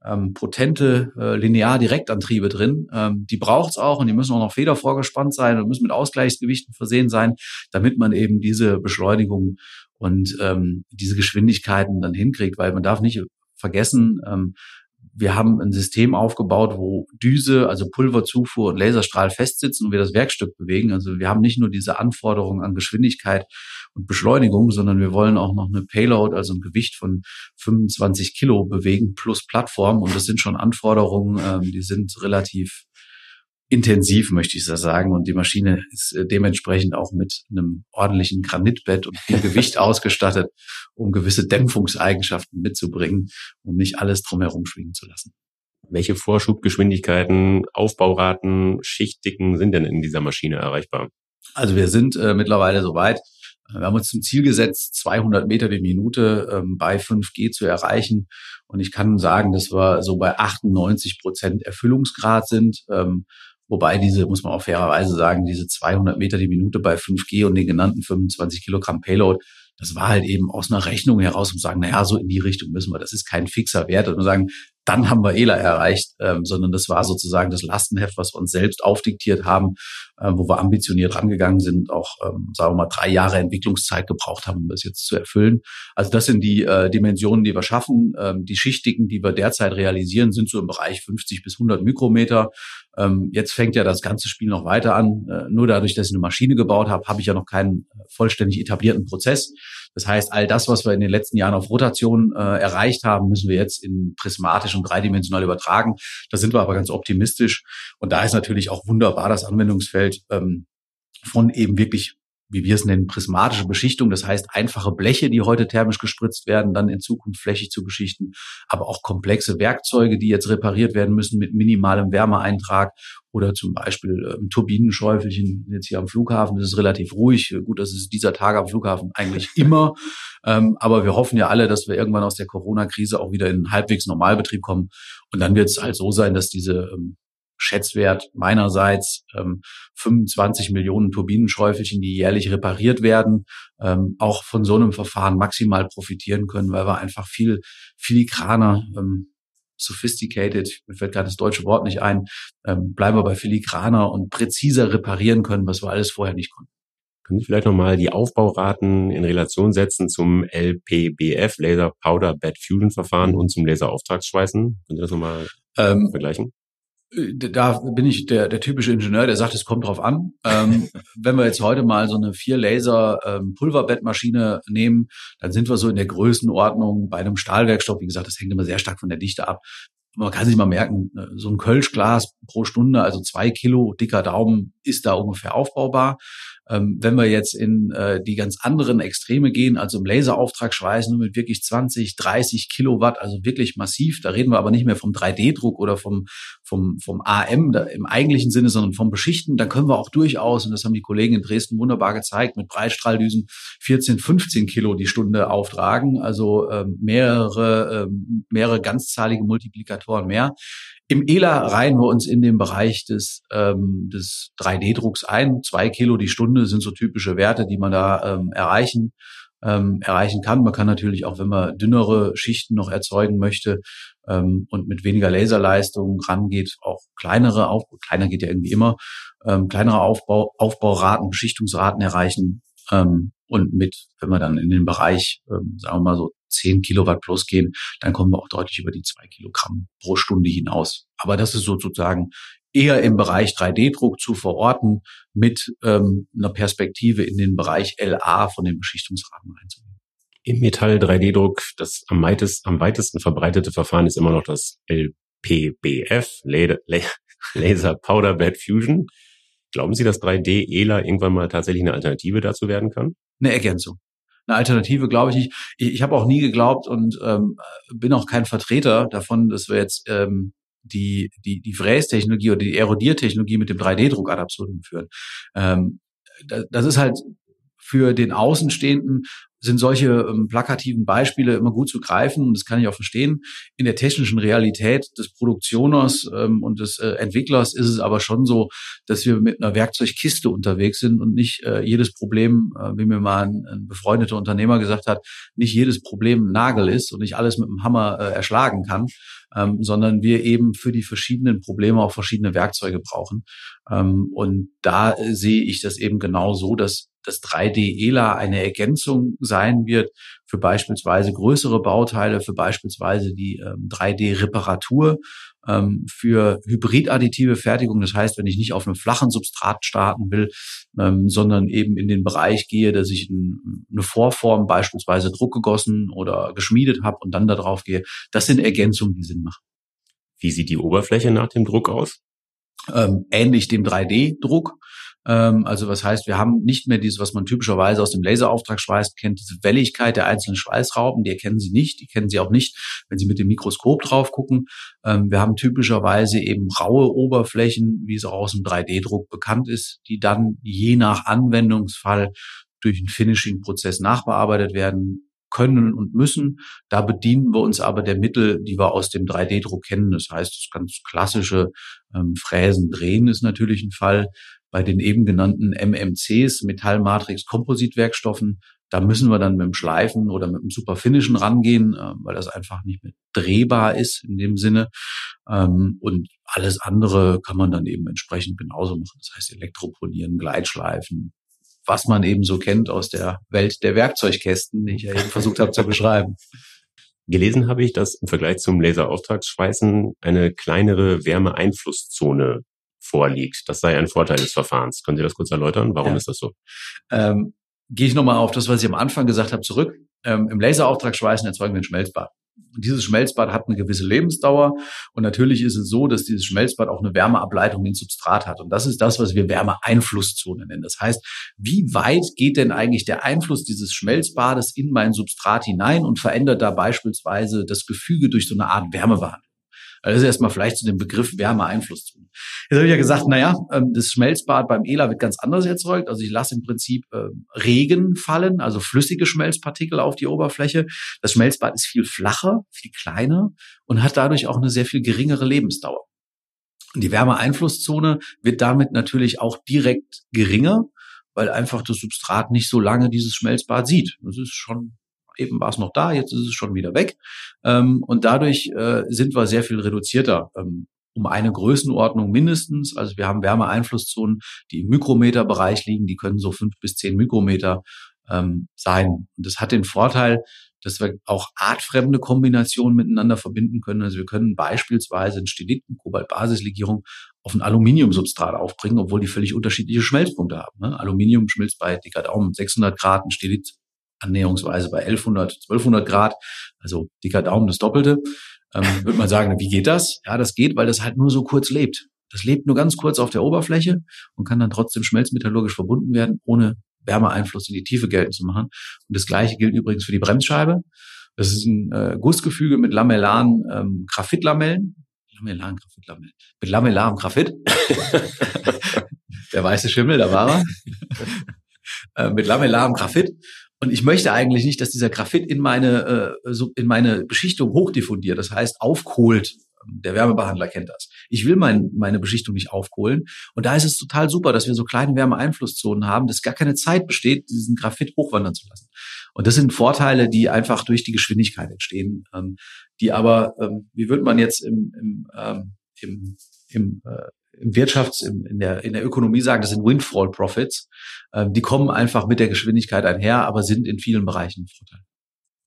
ähm, potente äh, Linear-Direktantriebe drin. Ähm, die braucht's auch und die müssen auch noch federvorgespannt sein und müssen mit Ausgleichsgewichten versehen sein, damit man eben diese Beschleunigung und ähm, diese Geschwindigkeiten dann hinkriegt, weil man darf nicht vergessen, ähm, wir haben ein System aufgebaut, wo Düse, also Pulverzufuhr und Laserstrahl festsitzen und wir das Werkstück bewegen. Also wir haben nicht nur diese Anforderungen an Geschwindigkeit und Beschleunigung, sondern wir wollen auch noch eine Payload, also ein Gewicht von 25 Kilo bewegen plus Plattform. Und das sind schon Anforderungen, ähm, die sind relativ intensiv, möchte ich so sagen. Und die Maschine ist äh, dementsprechend auch mit einem ordentlichen Granitbett und viel Gewicht ausgestattet, um gewisse Dämpfungseigenschaften mitzubringen, um nicht alles drumherum schwingen zu lassen. Welche Vorschubgeschwindigkeiten, Aufbauraten, Schichtdicken sind denn in dieser Maschine erreichbar? Also wir sind äh, mittlerweile soweit. Wir haben uns zum Ziel gesetzt, 200 Meter die Minute ähm, bei 5G zu erreichen. Und ich kann sagen, dass wir so bei 98 Prozent Erfüllungsgrad sind. Ähm, Wobei diese, muss man auch fairerweise sagen, diese 200 Meter die Minute bei 5G und den genannten 25 Kilogramm Payload, das war halt eben aus einer Rechnung heraus, um zu sagen, naja, so in die Richtung müssen wir. Das ist kein fixer Wert. Und sagen, dann haben wir ELA erreicht, ähm, sondern das war sozusagen das Lastenheft, was wir uns selbst aufdiktiert haben, äh, wo wir ambitioniert rangegangen sind, auch, ähm, sagen wir mal, drei Jahre Entwicklungszeit gebraucht haben, um das jetzt zu erfüllen. Also das sind die äh, Dimensionen, die wir schaffen. Ähm, die Schichtigen, die wir derzeit realisieren, sind so im Bereich 50 bis 100 Mikrometer. Ähm, jetzt fängt ja das ganze Spiel noch weiter an. Äh, nur dadurch, dass ich eine Maschine gebaut habe, habe ich ja noch keinen äh, vollständig etablierten Prozess. Das heißt, all das, was wir in den letzten Jahren auf Rotation äh, erreicht haben, müssen wir jetzt in prismatisch und dreidimensional übertragen. Da sind wir aber ganz optimistisch. Und da ist natürlich auch wunderbar das Anwendungsfeld ähm, von eben wirklich wie wir es nennen, prismatische Beschichtung. Das heißt, einfache Bleche, die heute thermisch gespritzt werden, dann in Zukunft flächig zu beschichten, aber auch komplexe Werkzeuge, die jetzt repariert werden müssen mit minimalem Wärmeeintrag oder zum Beispiel ähm, Turbinenschäufelchen jetzt hier am Flughafen. Das ist relativ ruhig. Gut, das ist dieser Tag am Flughafen eigentlich immer. ähm, aber wir hoffen ja alle, dass wir irgendwann aus der Corona-Krise auch wieder in halbwegs Normalbetrieb kommen. Und dann wird es halt so sein, dass diese ähm, Schätzwert meinerseits ähm, 25 Millionen Turbinenschäufelchen, die jährlich repariert werden, ähm, auch von so einem Verfahren maximal profitieren können, weil wir einfach viel filigraner, ähm, sophisticated, mir fällt gerade das deutsche Wort nicht ein, ähm, bleiben wir bei filigraner und präziser reparieren können, was wir alles vorher nicht konnten. Können Sie vielleicht nochmal die Aufbauraten in Relation setzen zum LPBF, Laser Powder Bed Fusion Verfahren und zum Laserauftragsschweißen? Können Sie das nochmal ähm, vergleichen? Äh, da bin ich der, der typische Ingenieur, der sagt, es kommt drauf an. Ähm, wenn wir jetzt heute mal so eine vier Laser ähm, Pulverbettmaschine nehmen, dann sind wir so in der Größenordnung bei einem Stahlwerkstoff. Wie gesagt, das hängt immer sehr stark von der Dichte ab. Man kann sich mal merken, äh, so ein Kölschglas pro Stunde, also zwei Kilo dicker Daumen, ist da ungefähr aufbaubar. Ähm, wenn wir jetzt in äh, die ganz anderen Extreme gehen, also im Laserauftrag schweißen mit wirklich 20, 30 Kilowatt, also wirklich massiv, da reden wir aber nicht mehr vom 3D-Druck oder vom, vom, vom AM da, im eigentlichen Sinne, sondern vom Beschichten, dann können wir auch durchaus, und das haben die Kollegen in Dresden wunderbar gezeigt, mit Breitstrahldüsen 14, 15 Kilo die Stunde auftragen, also ähm, mehrere, ähm, mehrere ganzzahlige Multiplikatoren mehr. Im ELA reihen wir uns in den Bereich des, ähm, des 3D-Drucks ein. Zwei Kilo die Stunde sind so typische Werte, die man da ähm, erreichen, ähm, erreichen kann. Man kann natürlich auch, wenn man dünnere Schichten noch erzeugen möchte ähm, und mit weniger Laserleistung rangeht, auch kleinere Aufbau, kleiner geht ja irgendwie immer, ähm, kleinere Aufbau, Aufbauraten, Beschichtungsraten erreichen. Ähm, und mit, wenn wir dann in den Bereich, ähm, sagen wir mal so 10 Kilowatt plus gehen, dann kommen wir auch deutlich über die zwei Kilogramm pro Stunde hinaus. Aber das ist sozusagen eher im Bereich 3D-Druck zu verorten, mit ähm, einer Perspektive in den Bereich LA von den Beschichtungsraten reinzugehen. Im Metall 3D-Druck, das am, weitest, am weitesten verbreitete Verfahren ist immer noch das LPBF, Laser Powder Bed Fusion. Glauben Sie, dass 3D-ELA irgendwann mal tatsächlich eine Alternative dazu werden kann? Eine Ergänzung. Eine Alternative glaube ich nicht. Ich, ich habe auch nie geglaubt und ähm, bin auch kein Vertreter davon, dass wir jetzt ähm, die, die, die Frästechnologie oder die Erodiertechnologie mit dem 3D-Druck ad absurdum führen. Ähm, das, das ist halt für den Außenstehenden sind solche ähm, plakativen Beispiele immer gut zu greifen und das kann ich auch verstehen. In der technischen Realität des Produktioners ähm, und des äh, Entwicklers ist es aber schon so, dass wir mit einer Werkzeugkiste unterwegs sind und nicht äh, jedes Problem, äh, wie mir mal ein, ein, befreundeter Unternehmer gesagt hat, nicht jedes Problem ein Nagel ist und nicht alles mit dem Hammer äh, erschlagen kann, ähm, sondern wir eben für die verschiedenen Probleme auch verschiedene Werkzeuge brauchen. Ähm, und da äh, sehe ich das eben genau so, dass das 3D-ELA eine Ergänzung sein wird für beispielsweise größere Bauteile, für beispielsweise die ähm, 3D-Reparatur, ähm, für hybridadditive Fertigung. Das heißt, wenn ich nicht auf einem flachen Substrat starten will, ähm, sondern eben in den Bereich gehe, dass ich ein, eine Vorform beispielsweise druckgegossen oder geschmiedet habe und dann darauf gehe, das sind Ergänzungen, die Sinn machen. Wie sieht die Oberfläche nach dem Druck aus? Ähm, ähnlich dem 3D-Druck. Ähm, also was heißt, wir haben nicht mehr dieses, was man typischerweise aus dem Laserauftragsschweiß kennt, diese Welligkeit der einzelnen Schweißrauben, die erkennen Sie nicht, die kennen Sie auch nicht, wenn Sie mit dem Mikroskop drauf gucken. Ähm, wir haben typischerweise eben raue Oberflächen, wie es auch aus dem 3D-Druck bekannt ist, die dann je nach Anwendungsfall durch einen Finishing-Prozess nachbearbeitet werden können und müssen. Da bedienen wir uns aber der Mittel, die wir aus dem 3D-Druck kennen. Das heißt, das ganz klassische ähm, Fräsen, Drehen ist natürlich ein Fall bei den eben genannten MMCs, Metallmatrix-Kompositwerkstoffen, da müssen wir dann mit dem Schleifen oder mit dem Superfinishen rangehen, äh, weil das einfach nicht mehr drehbar ist in dem Sinne. Ähm, und alles andere kann man dann eben entsprechend genauso machen. Das heißt Elektropolieren, Gleitschleifen, was man eben so kennt aus der Welt der Werkzeugkästen, die ich ja eben versucht habe zu beschreiben. Gelesen habe ich, dass im Vergleich zum Laserauftragsschweißen eine kleinere Wärmeeinflusszone vorliegt. Das sei ein Vorteil des Verfahrens. Können Sie das kurz erläutern? Warum ja. ist das so? Ähm, Gehe ich nochmal auf das, was ich am Anfang gesagt habe, zurück. Ähm, Im Laserauftragsschweißen erzeugen wir ein Schmelzbad. Und dieses Schmelzbad hat eine gewisse Lebensdauer. Und natürlich ist es so, dass dieses Schmelzbad auch eine Wärmeableitung ins Substrat hat. Und das ist das, was wir Wärmeeinflusszone nennen. Das heißt, wie weit geht denn eigentlich der Einfluss dieses Schmelzbades in mein Substrat hinein und verändert da beispielsweise das Gefüge durch so eine Art Wärmebehandlung? Also das ist erstmal vielleicht zu dem Begriff Wärmeeinflusszone. Jetzt habe ich ja gesagt, naja, ähm, das Schmelzbad beim ELA wird ganz anders erzeugt. Also ich lasse im Prinzip ähm, Regen fallen, also flüssige Schmelzpartikel auf die Oberfläche. Das Schmelzbad ist viel flacher, viel kleiner und hat dadurch auch eine sehr viel geringere Lebensdauer. Die Wärmeeinflusszone wird damit natürlich auch direkt geringer, weil einfach das Substrat nicht so lange dieses Schmelzbad sieht. Das ist schon eben war es noch da, jetzt ist es schon wieder weg. Ähm, und dadurch äh, sind wir sehr viel reduzierter. Ähm, um eine Größenordnung mindestens. Also wir haben Wärmeeinflusszonen, die im Mikrometerbereich liegen, die können so fünf bis zehn Mikrometer ähm, sein. Und das hat den Vorteil, dass wir auch artfremde Kombinationen miteinander verbinden können. Also wir können beispielsweise einen Stiliten, Kobaltbasislegierung auf ein Aluminiumsubstrat aufbringen, obwohl die völlig unterschiedliche Schmelzpunkte haben. Ne? Aluminium schmilzt bei dicker Daumen 600 Grad, ein Stilit annäherungsweise bei 1100, 1200 Grad, also dicker Daumen das Doppelte. Ähm, würde man sagen, wie geht das? Ja, das geht, weil das halt nur so kurz lebt. Das lebt nur ganz kurz auf der Oberfläche und kann dann trotzdem schmelzmetallurgisch verbunden werden, ohne Wärmeeinfluss in die Tiefe geltend zu machen. Und das gleiche gilt übrigens für die Bremsscheibe. Das ist ein äh, Gussgefüge mit lamellaren ähm, Graphitlamellen. Lamellaren Graphitlamellen. Mit lamellarem Graphit. der weiße Schimmel, da war er. äh, mit lamellarem Graphit. Und ich möchte eigentlich nicht, dass dieser Graphit in meine, äh, so in meine Beschichtung hochdiffundiert, das heißt aufkohlt. Der Wärmebehandler kennt das. Ich will mein, meine Beschichtung nicht aufkohlen. Und da ist es total super, dass wir so kleine Wärmeeinflusszonen haben, dass gar keine Zeit besteht, diesen Graphit hochwandern zu lassen. Und das sind Vorteile, die einfach durch die Geschwindigkeit entstehen, ähm, die aber, ähm, wie würde man jetzt im, im, ähm, im, im äh, Wirtschafts-, in der, in der Ökonomie sagen, das sind Windfall Profits. Ähm, die kommen einfach mit der Geschwindigkeit einher, aber sind in vielen Bereichen ein Vorteil.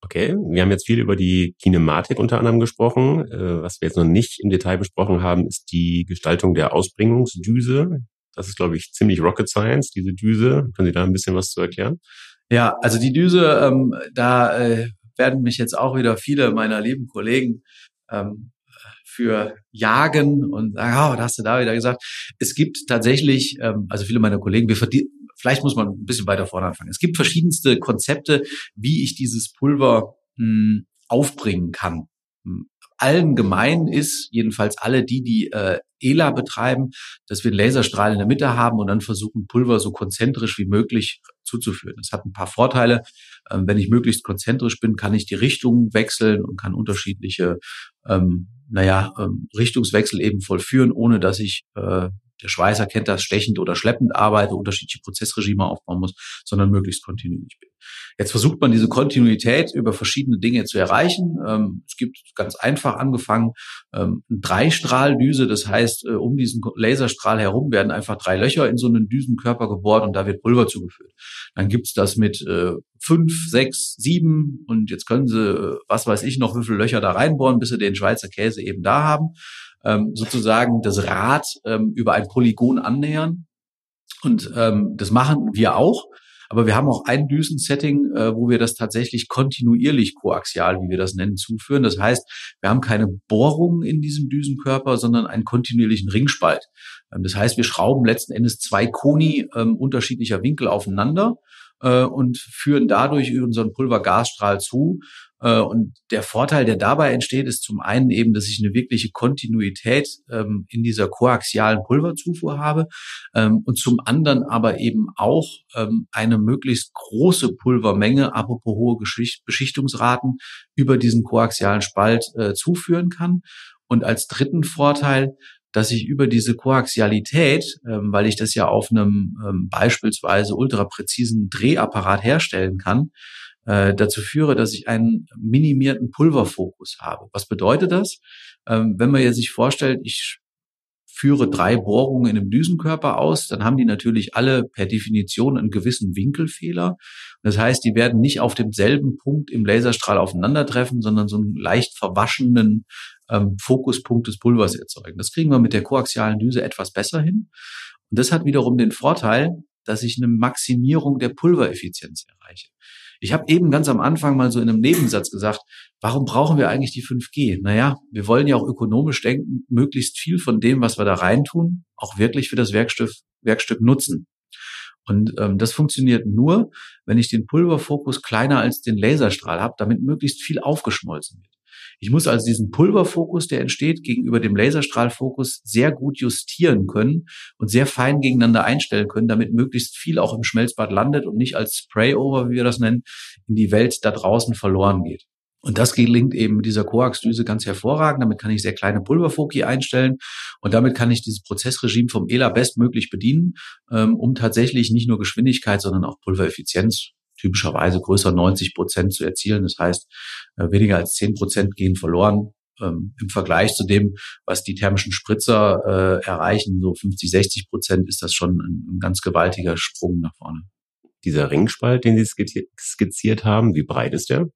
Okay, wir haben jetzt viel über die Kinematik unter anderem gesprochen. Äh, was wir jetzt noch nicht im Detail besprochen haben, ist die Gestaltung der Ausbringungsdüse. Das ist, glaube ich, ziemlich Rocket Science, diese Düse. Können Sie da ein bisschen was zu erklären? Ja, also die Düse, ähm, da äh, werden mich jetzt auch wieder viele meiner lieben Kollegen ähm, für Jagen und sagen, oh, was hast du da wieder gesagt? Es gibt tatsächlich, ähm, also viele meiner Kollegen, wir verdienen, vielleicht muss man ein bisschen weiter vorne anfangen. Es gibt verschiedenste Konzepte, wie ich dieses Pulver mh, hm, aufbringen kann. Allen gemein ist, jedenfalls alle die, die äh, ELA betreiben, dass wir einen Laserstrahl in der Mitte haben und dann versuchen, Pulver so konzentrisch wie möglich zuzuführen. Das hat ein paar Vorteile. Ähm, wenn ich möglichst konzentrisch bin, kann ich die Richtung wechseln und kann unterschiedliche ähm, naja, ähm, Richtungswechsel eben vollführen, ohne dass ich äh, der Schweißer kennt das stechend oder schleppend arbeite, unterschiedliche Prozessregime aufbauen muss, sondern möglichst kontinuierlich bin. Jetzt versucht man diese Kontinuität über verschiedene Dinge zu erreichen. Ähm, es gibt ganz einfach angefangen ähm, eine Dreistrahldüse, das heißt, äh, um diesen Laserstrahl herum werden einfach drei Löcher in so einen Düsenkörper gebohrt und da wird Pulver zugeführt. Dann gibt's das mit äh, fünf, sechs, sieben und jetzt können sie, äh, was weiß ich noch, wie viele Löcher da reinbohren, bis sie den Schweizer Käse eben da haben ähm, sozusagen das Rad ähm, über ein Polygon annähern. Und ähm, das machen wir auch. Aber wir haben auch ein Düsensetting, äh, wo wir das tatsächlich kontinuierlich koaxial, wie wir das nennen, zuführen. Das heißt, wir haben keine Bohrungen in diesem Düsenkörper, sondern einen kontinuierlichen Ringspalt. Ähm, das heißt, wir schrauben letzten Endes zwei Koni ähm, unterschiedlicher Winkel aufeinander äh, und führen dadurch unseren Pulvergasstrahl zu. Äh, und der Vorteil, der dabei entsteht, ist zum einen eben, dass ich eine wirkliche Kontinuität ähm, in dieser koaxialen Pulverzufuhr habe ähm, und zum anderen aber eben auch ähm, eine möglichst große Pulvermenge, apropos hohe Beschichtungsraten, über diesen koaxialen Spalt äh, zuführen kann. Und als dritten Vorteil dass ich über diese Koaxialität, ähm, weil ich das ja auf einem ähm, beispielsweise ultrapräzisen Drehapparat herstellen kann, äh, dazu führe, dass ich einen minimierten Pulverfokus habe. Was bedeutet das? Ähm, wenn man jetzt sich vorstellt, ich führe drei Bohrungen in einem Düsenkörper aus, dann haben die natürlich alle per Definition einen gewissen Winkelfehler. Das heißt, die werden nicht auf demselben Punkt im Laserstrahl aufeinandertreffen, sondern so einen leicht verwaschenen ähm, Fokuspunkt des Pulvers erzeugen. Das kriegen wir mit der koaxialen Düse etwas besser hin. Und das hat wiederum den Vorteil, dass ich eine Maximierung der Pulvereffizienz erreiche. Ich habe eben ganz am Anfang mal so in einem Nebensatz gesagt, warum brauchen wir eigentlich die 5G? Naja, wir wollen ja auch ökonomisch denken, möglichst viel von dem, was wir da reintun, auch wirklich für das Werkstück, Werkstück nutzen. Und ähm, das funktioniert nur, wenn ich den Pulverfokus kleiner als den Laserstrahl habe, damit möglichst viel aufgeschmolzen wird. Ich muss also diesen Pulverfokus, der entsteht, gegenüber dem Laserstrahlfokus sehr gut justieren können und sehr fein gegeneinander einstellen können, damit möglichst viel auch im Schmelzbad landet und nicht als Sprayover, wie wir das nennen, in die Welt da draußen verloren geht. Und das gelingt eben mit dieser Coax-Düse ganz hervorragend. Damit kann ich sehr kleine Pulverfoki einstellen und damit kann ich dieses Prozessregime vom ELA bestmöglich bedienen, ähm, um tatsächlich nicht nur Geschwindigkeit, sondern auch Pulvereffizienz typischerweise größer 90 Prozent zu erzielen. Das heißt, äh, weniger als 10 Prozent gehen verloren. Ähm, Im Vergleich zu dem, was die thermischen Spritzer äh, erreichen, so 50, 60 Prozent, ist das schon ein, ein ganz gewaltiger Sprung nach vorne. Dieser Ringspalt, den Sie skizziert haben, wie breit ist der?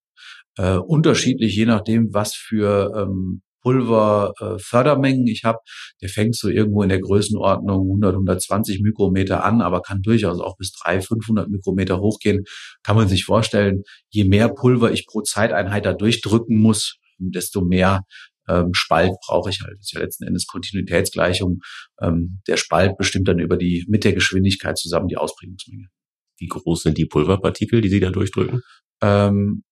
Äh, unterschiedlich, je nachdem, was für ähm, Pulverfördermengen äh, ich habe, der fängt so irgendwo in der Größenordnung 100, 120 Mikrometer an, aber kann durchaus auch bis 300, 500 Mikrometer hochgehen. Kann man sich vorstellen, je mehr Pulver ich pro Zeiteinheit da durchdrücken muss, desto mehr ähm, Spalt brauche ich halt. Das ist ja letzten Endes Kontinuitätsgleichung. Ähm, der Spalt bestimmt dann über die mit der Geschwindigkeit zusammen die Ausprägungsmenge. Wie groß sind die Pulverpartikel, die Sie da durchdrücken? Ähm,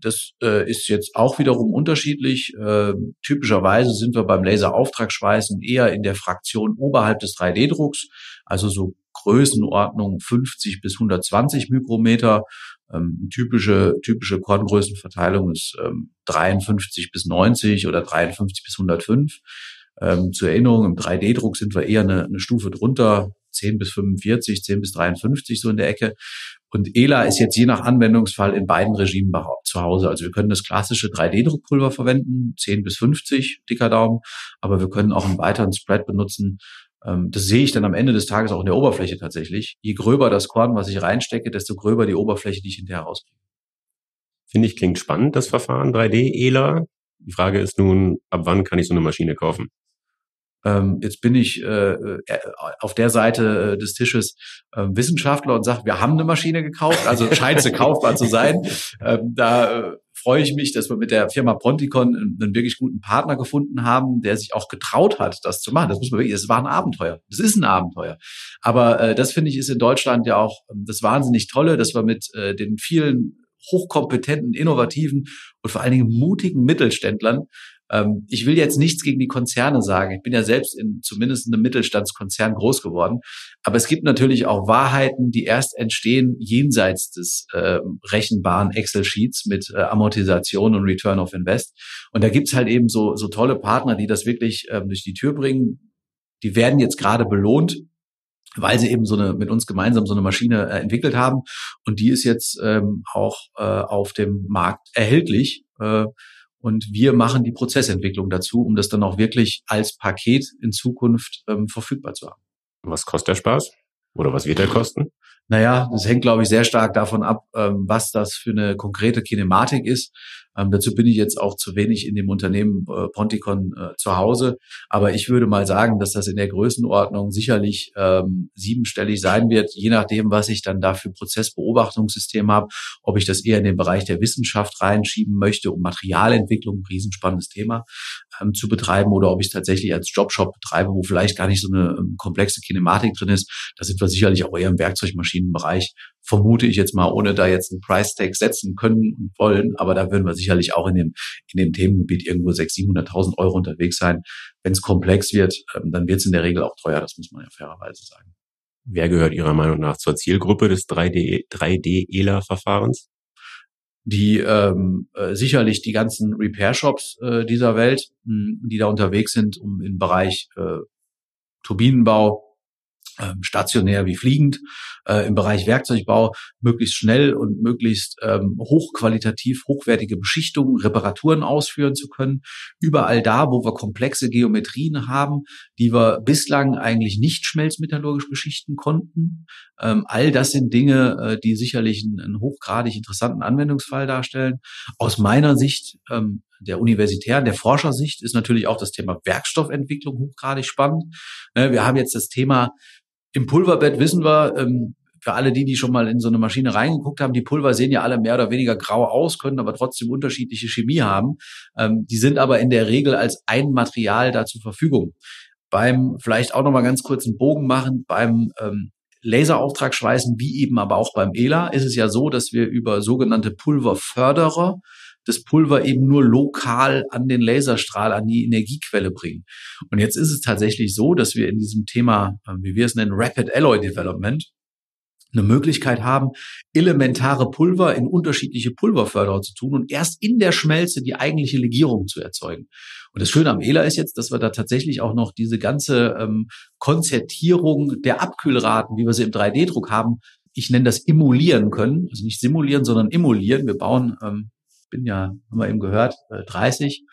das äh, ist jetzt auch wiederum unterschiedlich. Äh, typischerweise sind wir beim Laserauftragsschweißen eher in der Fraktion oberhalb des 3D-Drucks, also so Größenordnung 50 bis 120 Mikrometer. Ähm, typische, typische Korngrößenverteilung ist ähm, 53 bis 90 oder 53 bis 105. Ähm, zur Erinnerung, im 3D-Druck sind wir eher eine, eine Stufe drunter, 10 bis 45, 10 bis 53 so in der Ecke. Und ELA ist jetzt je nach Anwendungsfall in beiden Regimen zu Hause. Also wir können das klassische 3D-Druckpulver verwenden, 10 bis 50, dicker Daumen, aber wir können auch einen weiteren Spread benutzen. Ähm, das sehe ich dann am Ende des Tages auch in der Oberfläche tatsächlich. Je gröber das Korn, was ich reinstecke, desto gröber die Oberfläche, die ich hinterher rauskriege. Finde ich, klingt spannend, das Verfahren 3D-ELA. Die Frage ist nun, ab wann kann ich so eine Maschine kaufen? Ähm, jetzt bin ich äh, äh, auf der Seite äh, des Tisches äh, Wissenschaftler und sage, wir haben eine Maschine gekauft, also scheint sie kaufbar zu sein. Ähm, da äh, freue ich mich, dass wir mit der Firma Ponticon einen wirklich guten Partner gefunden haben, der sich auch getraut hat, das zu machen. Das muss man wirklich, es war ein Abenteuer. Das ist ein Abenteuer. Aber äh, das finde ich ist in Deutschland ja auch ähm, das wahnsinnig Tolle, dass wir mit äh, den vielen hochkompetenten, innovativen und vor allen Dingen mutigen Mittelständlern ähm, ich will jetzt nichts gegen die Konzerne sagen. Ich bin ja selbst in zumindest in einem Mittelstandskonzern groß geworden. Aber es gibt natürlich auch Wahrheiten, die erst entstehen jenseits des äh, rechenbaren Excel-Sheets mit äh, Amortisation und Return of Invest. Und da gibt's halt eben so, so tolle Partner, die das wirklich ähm, durch die Tür bringen. Die werden jetzt gerade belohnt weil sie eben so eine mit uns gemeinsam so eine Maschine äh, entwickelt haben und die ist jetzt ähm, auch äh, auf dem Markt erhältlich. Äh, und wir machen die Prozessentwicklung dazu, um das dann auch wirklich als Paket in Zukunft ähm, verfügbar zu haben. Was kostet der Spaß? Oder was wird der kosten? Naja, das hängt, glaube ich, sehr stark davon ab, ähm, was das für eine konkrete Kinematik ist. Ähm, dazu bin ich jetzt auch zu wenig in dem Unternehmen äh, Ponticon äh, zu Hause. Aber ich würde mal sagen, dass das in der Größenordnung sicherlich ähm, siebenstellig sein wird, je nachdem, was ich dann da für Prozessbeobachtungssystem habe, ob ich das eher in den Bereich der Wissenschaft reinschieben möchte, um Materialentwicklung, ein riesenspannendes Thema, ähm, zu betreiben, oder ob ich es tatsächlich als Jobshop betreibe, wo vielleicht gar nicht so eine ähm, komplexe Kinematik drin ist. Da sind wir sicherlich auch eher im Werkzeugmaschinenbereich vermute ich jetzt mal, ohne da jetzt einen Price Tag setzen können und wollen. Aber da würden wir sicherlich auch in dem, in dem Themengebiet irgendwo 600.000, 700.000 Euro unterwegs sein. Wenn es komplex wird, ähm, dann wird es in der Regel auch teuer. Das muss man ja fairerweise sagen. Wer gehört Ihrer Meinung nach zur Zielgruppe des 3D, 3D-ELA-Verfahrens? die ähm, äh, sicherlich die ganzen Repair-Shops äh, dieser Welt, mh, die da unterwegs sind, um im Bereich äh, Turbinenbau, stationär wie fliegend, äh, im Bereich Werkzeugbau möglichst schnell und möglichst ähm, hochqualitativ hochwertige Beschichtungen, Reparaturen ausführen zu können. Überall da, wo wir komplexe Geometrien haben, die wir bislang eigentlich nicht schmelzmetallurgisch beschichten konnten. Ähm, all das sind Dinge, äh, die sicherlich einen, einen, hochgradig interessanten Anwendungsfall darstellen. Aus meiner Sicht ähm, der universitären, der Forschersicht ist natürlich auch das Thema Werkstoffentwicklung hochgradig spannend. Ne, wir haben jetzt das Thema im Pulverbett wissen wir, ähm, für alle die, die schon mal in so eine Maschine reingeguckt haben, die Pulver sehen ja alle mehr oder weniger grau aus, können aber trotzdem unterschiedliche Chemie haben. Ähm, die sind aber in der Regel als ein Material da zur Verfügung. Beim, vielleicht auch nochmal ganz kurz einen Bogen machen, beim ähm, Laserauftragschweißen, wie eben aber auch beim ELA, ist es ja so, dass wir über sogenannte Pulverförderer das Pulver eben nur lokal an den Laserstrahl, an die Energiequelle bringen. Und jetzt ist es tatsächlich so, dass wir in diesem Thema, äh, wie wir es nennen, Rapid Alloy Development, eine Möglichkeit haben, elementare Pulver in unterschiedliche Pulverförderer zu tun und erst in der Schmelze die eigentliche Legierung zu erzeugen. Und das Schöne am ELA ist jetzt, dass wir da tatsächlich auch noch diese ganze ähm, Konzertierung der Abkühlraten, wie wir sie im 3D-Druck haben, ich nenne das emulieren können. Also nicht simulieren, sondern emulieren. Wir bauen ähm, bin ja, haben wir eben gehört, 30 ähm,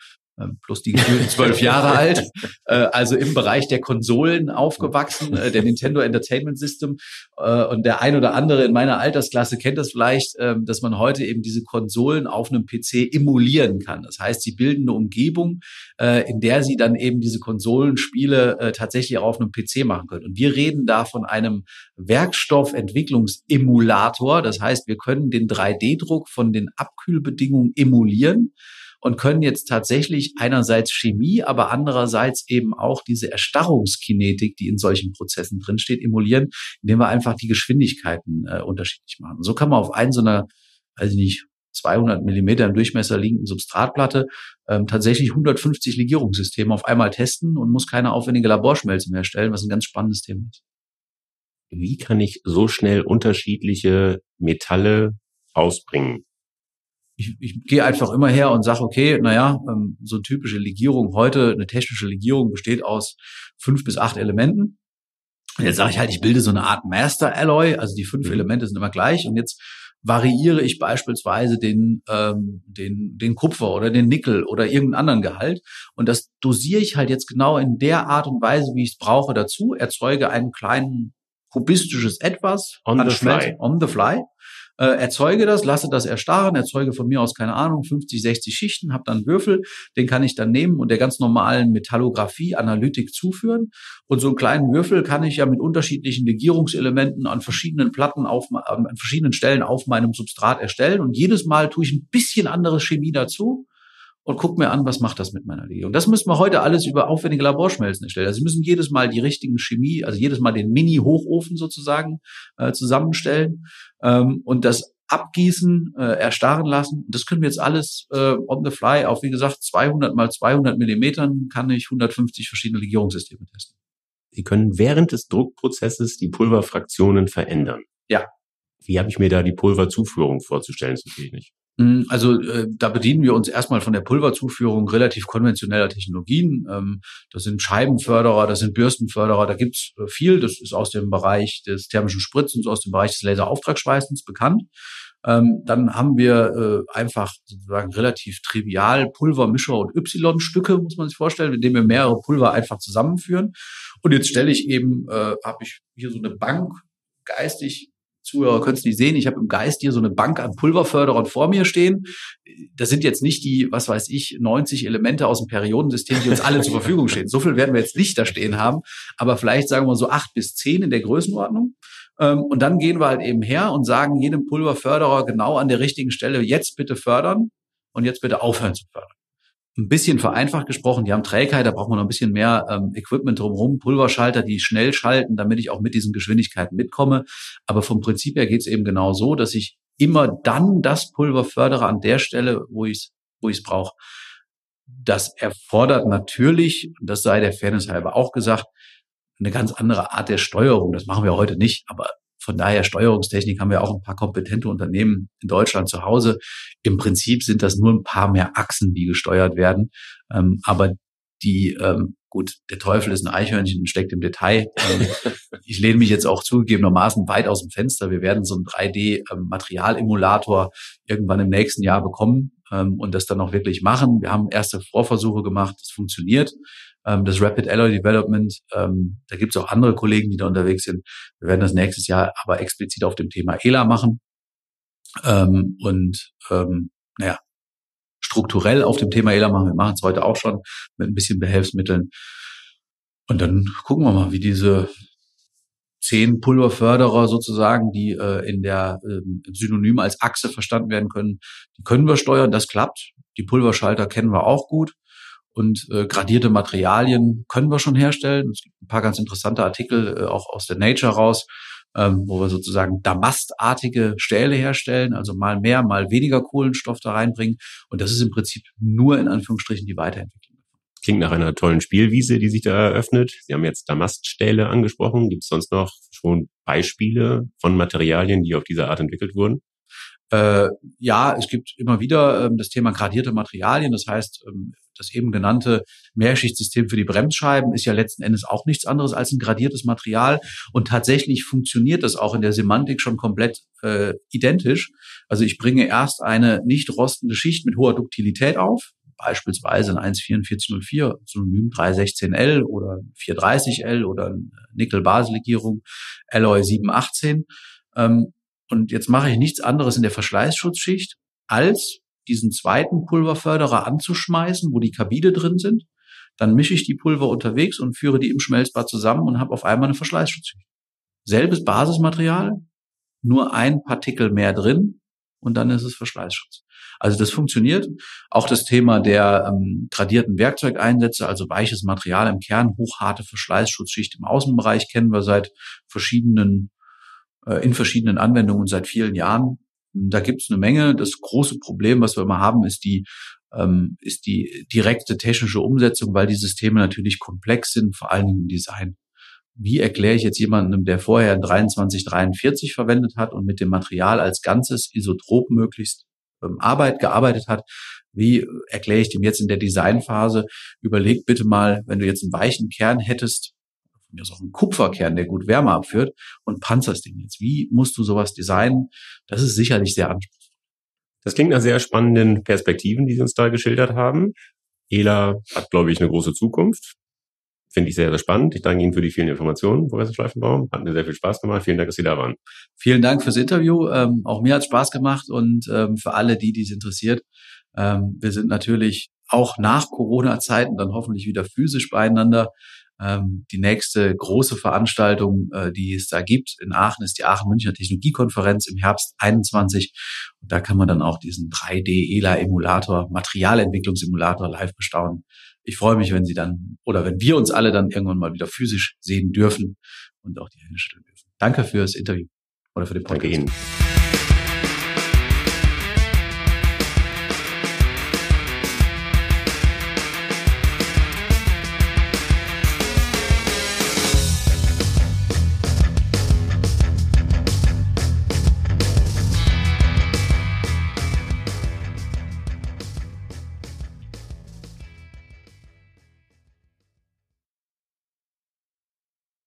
plus die gefühlten zwölf Jahre alt, äh, also im Bereich der Konsolen aufgewachsen, äh, der Nintendo Entertainment System. Äh, und der ein oder andere in meiner Altersklasse kennt das vielleicht, ähm, dass man heute eben diese Konsolen auf einem PC emulieren kann. Das heißt, sie bilden eine Umgebung, in der sie dann eben diese Konsolenspiele tatsächlich auch auf einem PC machen können. Und wir reden da von einem Werkstoffentwicklungsemulator. Das heißt, wir können den 3D-Druck von den Abkühlbedingungen emulieren und können jetzt tatsächlich einerseits Chemie, aber andererseits eben auch diese Erstarrungskinetik, die in solchen Prozessen drinsteht, emulieren, indem wir einfach die Geschwindigkeiten äh, unterschiedlich machen. so kann man auf einen so einer, weiß ich nicht, 200 Millimeter im Durchmesser liegenden Substratplatte ähm, tatsächlich 150 Legierungssysteme auf einmal testen und muss keine aufwendige Laborschmelze mehr stellen, was ein ganz spannendes Thema ist. Wie kann ich so schnell unterschiedliche Metalle ausbringen? Ich, ich gehe einfach immer her und sage, okay, naja, ähm, so eine typische Legierung heute, eine technische Legierung besteht aus fünf bis acht Elementen. Und jetzt sage ich halt, ich bilde so eine Art Master Alloy, also die fünf mhm. Elemente sind immer gleich und jetzt variiere ich beispielsweise den, ähm, den, den Kupfer oder den Nickel oder irgendeinen anderen Gehalt. Und das dosiere ich halt jetzt genau in der Art und Weise, wie ich es brauche, dazu, erzeuge einen kleinen kubistisches Etwas on the fly. on the fly äh, erzeuge das, lasse das erstarren, erzeuge von mir aus, keine Ahnung, 50, 60 Schichten, habe dann Würfel, den kann ich dann nehmen und der ganz normalen Metallographie, Analytik zuführen. Und so einen kleinen Würfel kann ich ja mit unterschiedlichen Legierungselementen an verschiedenen Platten auf, an verschiedenen Stellen auf meinem Substrat erstellen. Und jedes Mal tue ich ein bisschen andere Chemie dazu und guck mir an, was macht das mit meiner Legierung. Das müssen wir heute alles über aufwendige Laborschmelzen erstellen. Also Sie müssen jedes Mal die richtigen Chemie, also jedes Mal den Mini-Hochofen sozusagen äh, zusammenstellen ähm, und das abgießen, äh, erstarren lassen. Das können wir jetzt alles äh, on the fly auf, wie gesagt, 200 mal 200 Millimetern kann ich 150 verschiedene Legierungssysteme testen. Sie können während des Druckprozesses die Pulverfraktionen verändern. Ja. Wie habe ich mir da die Pulverzuführung vorzustellen? Das verstehe ich nicht. Hm, also äh, da bedienen wir uns erstmal von der Pulverzuführung relativ konventioneller Technologien. Ähm, das sind Scheibenförderer, das sind Bürstenförderer, da gibt's äh, viel. Das ist aus dem Bereich des thermischen Spritzens, aus dem Bereich des Laserauftragsschweißens bekannt. Ähm, dann haben wir äh, einfach sozusagen relativ trivial Pulvermischer und Y-Stücke, muss man sich vorstellen, indem wir mehrere Pulver einfach zusammenführen. Und jetzt stelle ich eben, äh, habe ich hier so eine Bank geistig Zuhörer können es nicht sehen. Ich habe im Geist hier so eine Bank an Pulverförderern vor mir stehen. Das sind jetzt nicht die, was weiß ich, 90 Elemente aus dem Periodensystem, die uns alle zur Verfügung stehen. So viel werden wir jetzt nicht da stehen haben, aber vielleicht sagen wir so acht bis zehn in der Größenordnung. Ähm, und dann gehen wir halt eben her und sagen jedem Pulverförderer genau an der richtigen Stelle, jetzt bitte fördern und jetzt bitte aufhören zu fördern ein bisschen vereinfacht gesprochen, die haben Trägheit, da braucht man noch ein bisschen mehr ähm, Equipment drumherum, Pulverschalter, die schnell schalten, damit ich auch mit diesen Geschwindigkeiten mitkomme. Aber vom Prinzip her geht es eben genau so, dass ich immer dann das Pulver fördere an der Stelle, wo ich es wo ich's brauche. Das erfordert natürlich, das sei der Fairness halber auch gesagt, eine ganz andere Art der Steuerung. Das machen wir heute nicht, aber von daher Steuerungstechnik haben wir auch ein paar kompetente Unternehmen in Deutschland zu Hause. Im Prinzip sind das nur ein paar mehr Achsen, die gesteuert werden. Ähm, aber die, ähm, gut, der Teufel ist ein Eichhörnchen und steckt im Detail. Ähm, ich lehne mich jetzt auch zugegebenermaßen weit aus dem Fenster. Wir werden so einen 3D-Materialemulator ähm, irgendwann im nächsten Jahr bekommen ähm, und das dann auch wirklich machen. Wir haben erste Vorversuche gemacht, es funktioniert ähm, das Rapid Alloy Development. Ähm, da gibt es auch andere Kollegen, die da unterwegs sind. Wir werden das nächstes Jahr aber explizit auf dem Thema ELA machen. Ähm, und ähm, naja, strukturell auf dem Thema ELA machen. Wir machen es heute auch schon mit ein bisschen Behelfsmitteln. Und dann gucken wir mal, wie diese zehn Pulverförderer sozusagen, die äh, in der äh, Synonym als Achse verstanden werden können, die können wir steuern, das klappt. Die Pulverschalter kennen wir auch gut und äh, gradierte Materialien können wir schon herstellen. Es gibt ein paar ganz interessante Artikel äh, auch aus der Nature raus, ähm, wo wir sozusagen damastartige Stähle herstellen, also mal mehr, mal weniger Kohlenstoff da reinbringen. Und das ist im Prinzip nur in Anführungsstrichen die Weiterentwicklung. Klingt nach einer tollen Spielwiese, die sich da eröffnet. Sie haben jetzt Damaststähle angesprochen. Gibt es sonst noch schon Beispiele von Materialien, die auf diese Art entwickelt wurden? Äh, ja, es gibt immer wieder ähm, das Thema gradierte Materialien. Das heißt, ähm, das eben genannte Mehrschichtsystem für die Bremsscheiben ist ja letzten Endes auch nichts anderes als ein gradiertes Material. Und tatsächlich funktioniert das auch in der Semantik schon komplett äh, identisch. Also ich bringe erst eine nicht rostende Schicht mit hoher Duktilität auf, beispielsweise ein 14404, Synonym 316L oder 430L oder Nickel-Baselegierung Alloy 718. Ähm, und jetzt mache ich nichts anderes in der Verschleißschutzschicht, als diesen zweiten Pulverförderer anzuschmeißen, wo die Kabine drin sind. Dann mische ich die Pulver unterwegs und führe die im Schmelzbad zusammen und habe auf einmal eine Verschleißschutzschicht. Selbes Basismaterial, nur ein Partikel mehr drin, und dann ist es Verschleißschutz. Also das funktioniert. Auch das Thema der ähm, gradierten Werkzeugeinsätze, also weiches Material im Kern, hochharte Verschleißschutzschicht im Außenbereich kennen wir seit verschiedenen, in verschiedenen Anwendungen seit vielen Jahren. Da gibt es eine Menge. Das große Problem, was wir immer haben, ist die ähm, ist die direkte technische Umsetzung, weil die Systeme natürlich komplex sind, vor allen Dingen im Design. Wie erkläre ich jetzt jemandem, der vorher 2343 verwendet hat und mit dem Material als Ganzes isotrop möglichst ähm, Arbeit gearbeitet hat, wie erkläre ich dem jetzt in der Designphase? Überleg bitte mal, wenn du jetzt einen weichen Kern hättest, mir ist auch ein Kupferkern, der gut Wärme abführt und panzerst den jetzt. Wie musst du sowas designen? Das ist sicherlich sehr anspruchsvoll. Das klingt nach sehr spannenden Perspektiven, die Sie uns da geschildert haben. ELA hat, glaube ich, eine große Zukunft. Finde ich sehr, sehr spannend. Ich danke Ihnen für die vielen Informationen, Professor Schleifenbaum. Hat mir sehr viel Spaß gemacht. Vielen Dank, dass Sie da waren. Vielen Dank fürs Interview. Ähm, auch mir hat Spaß gemacht und ähm, für alle, die dies interessiert. Ähm, wir sind natürlich auch nach Corona-Zeiten dann hoffentlich wieder physisch beieinander. Ähm, die nächste große Veranstaltung, äh, die es da gibt in Aachen, ist die Aachen Münchner Technologiekonferenz im Herbst 21. Und da kann man dann auch diesen 3D-ELA-Emulator, Materialentwicklungssimulator live bestaunen. Ich freue mich, wenn Sie dann oder wenn wir uns alle dann irgendwann mal wieder physisch sehen dürfen und auch die Hände schütteln dürfen. Danke fürs Interview oder für den Podcast. Danke Ihnen.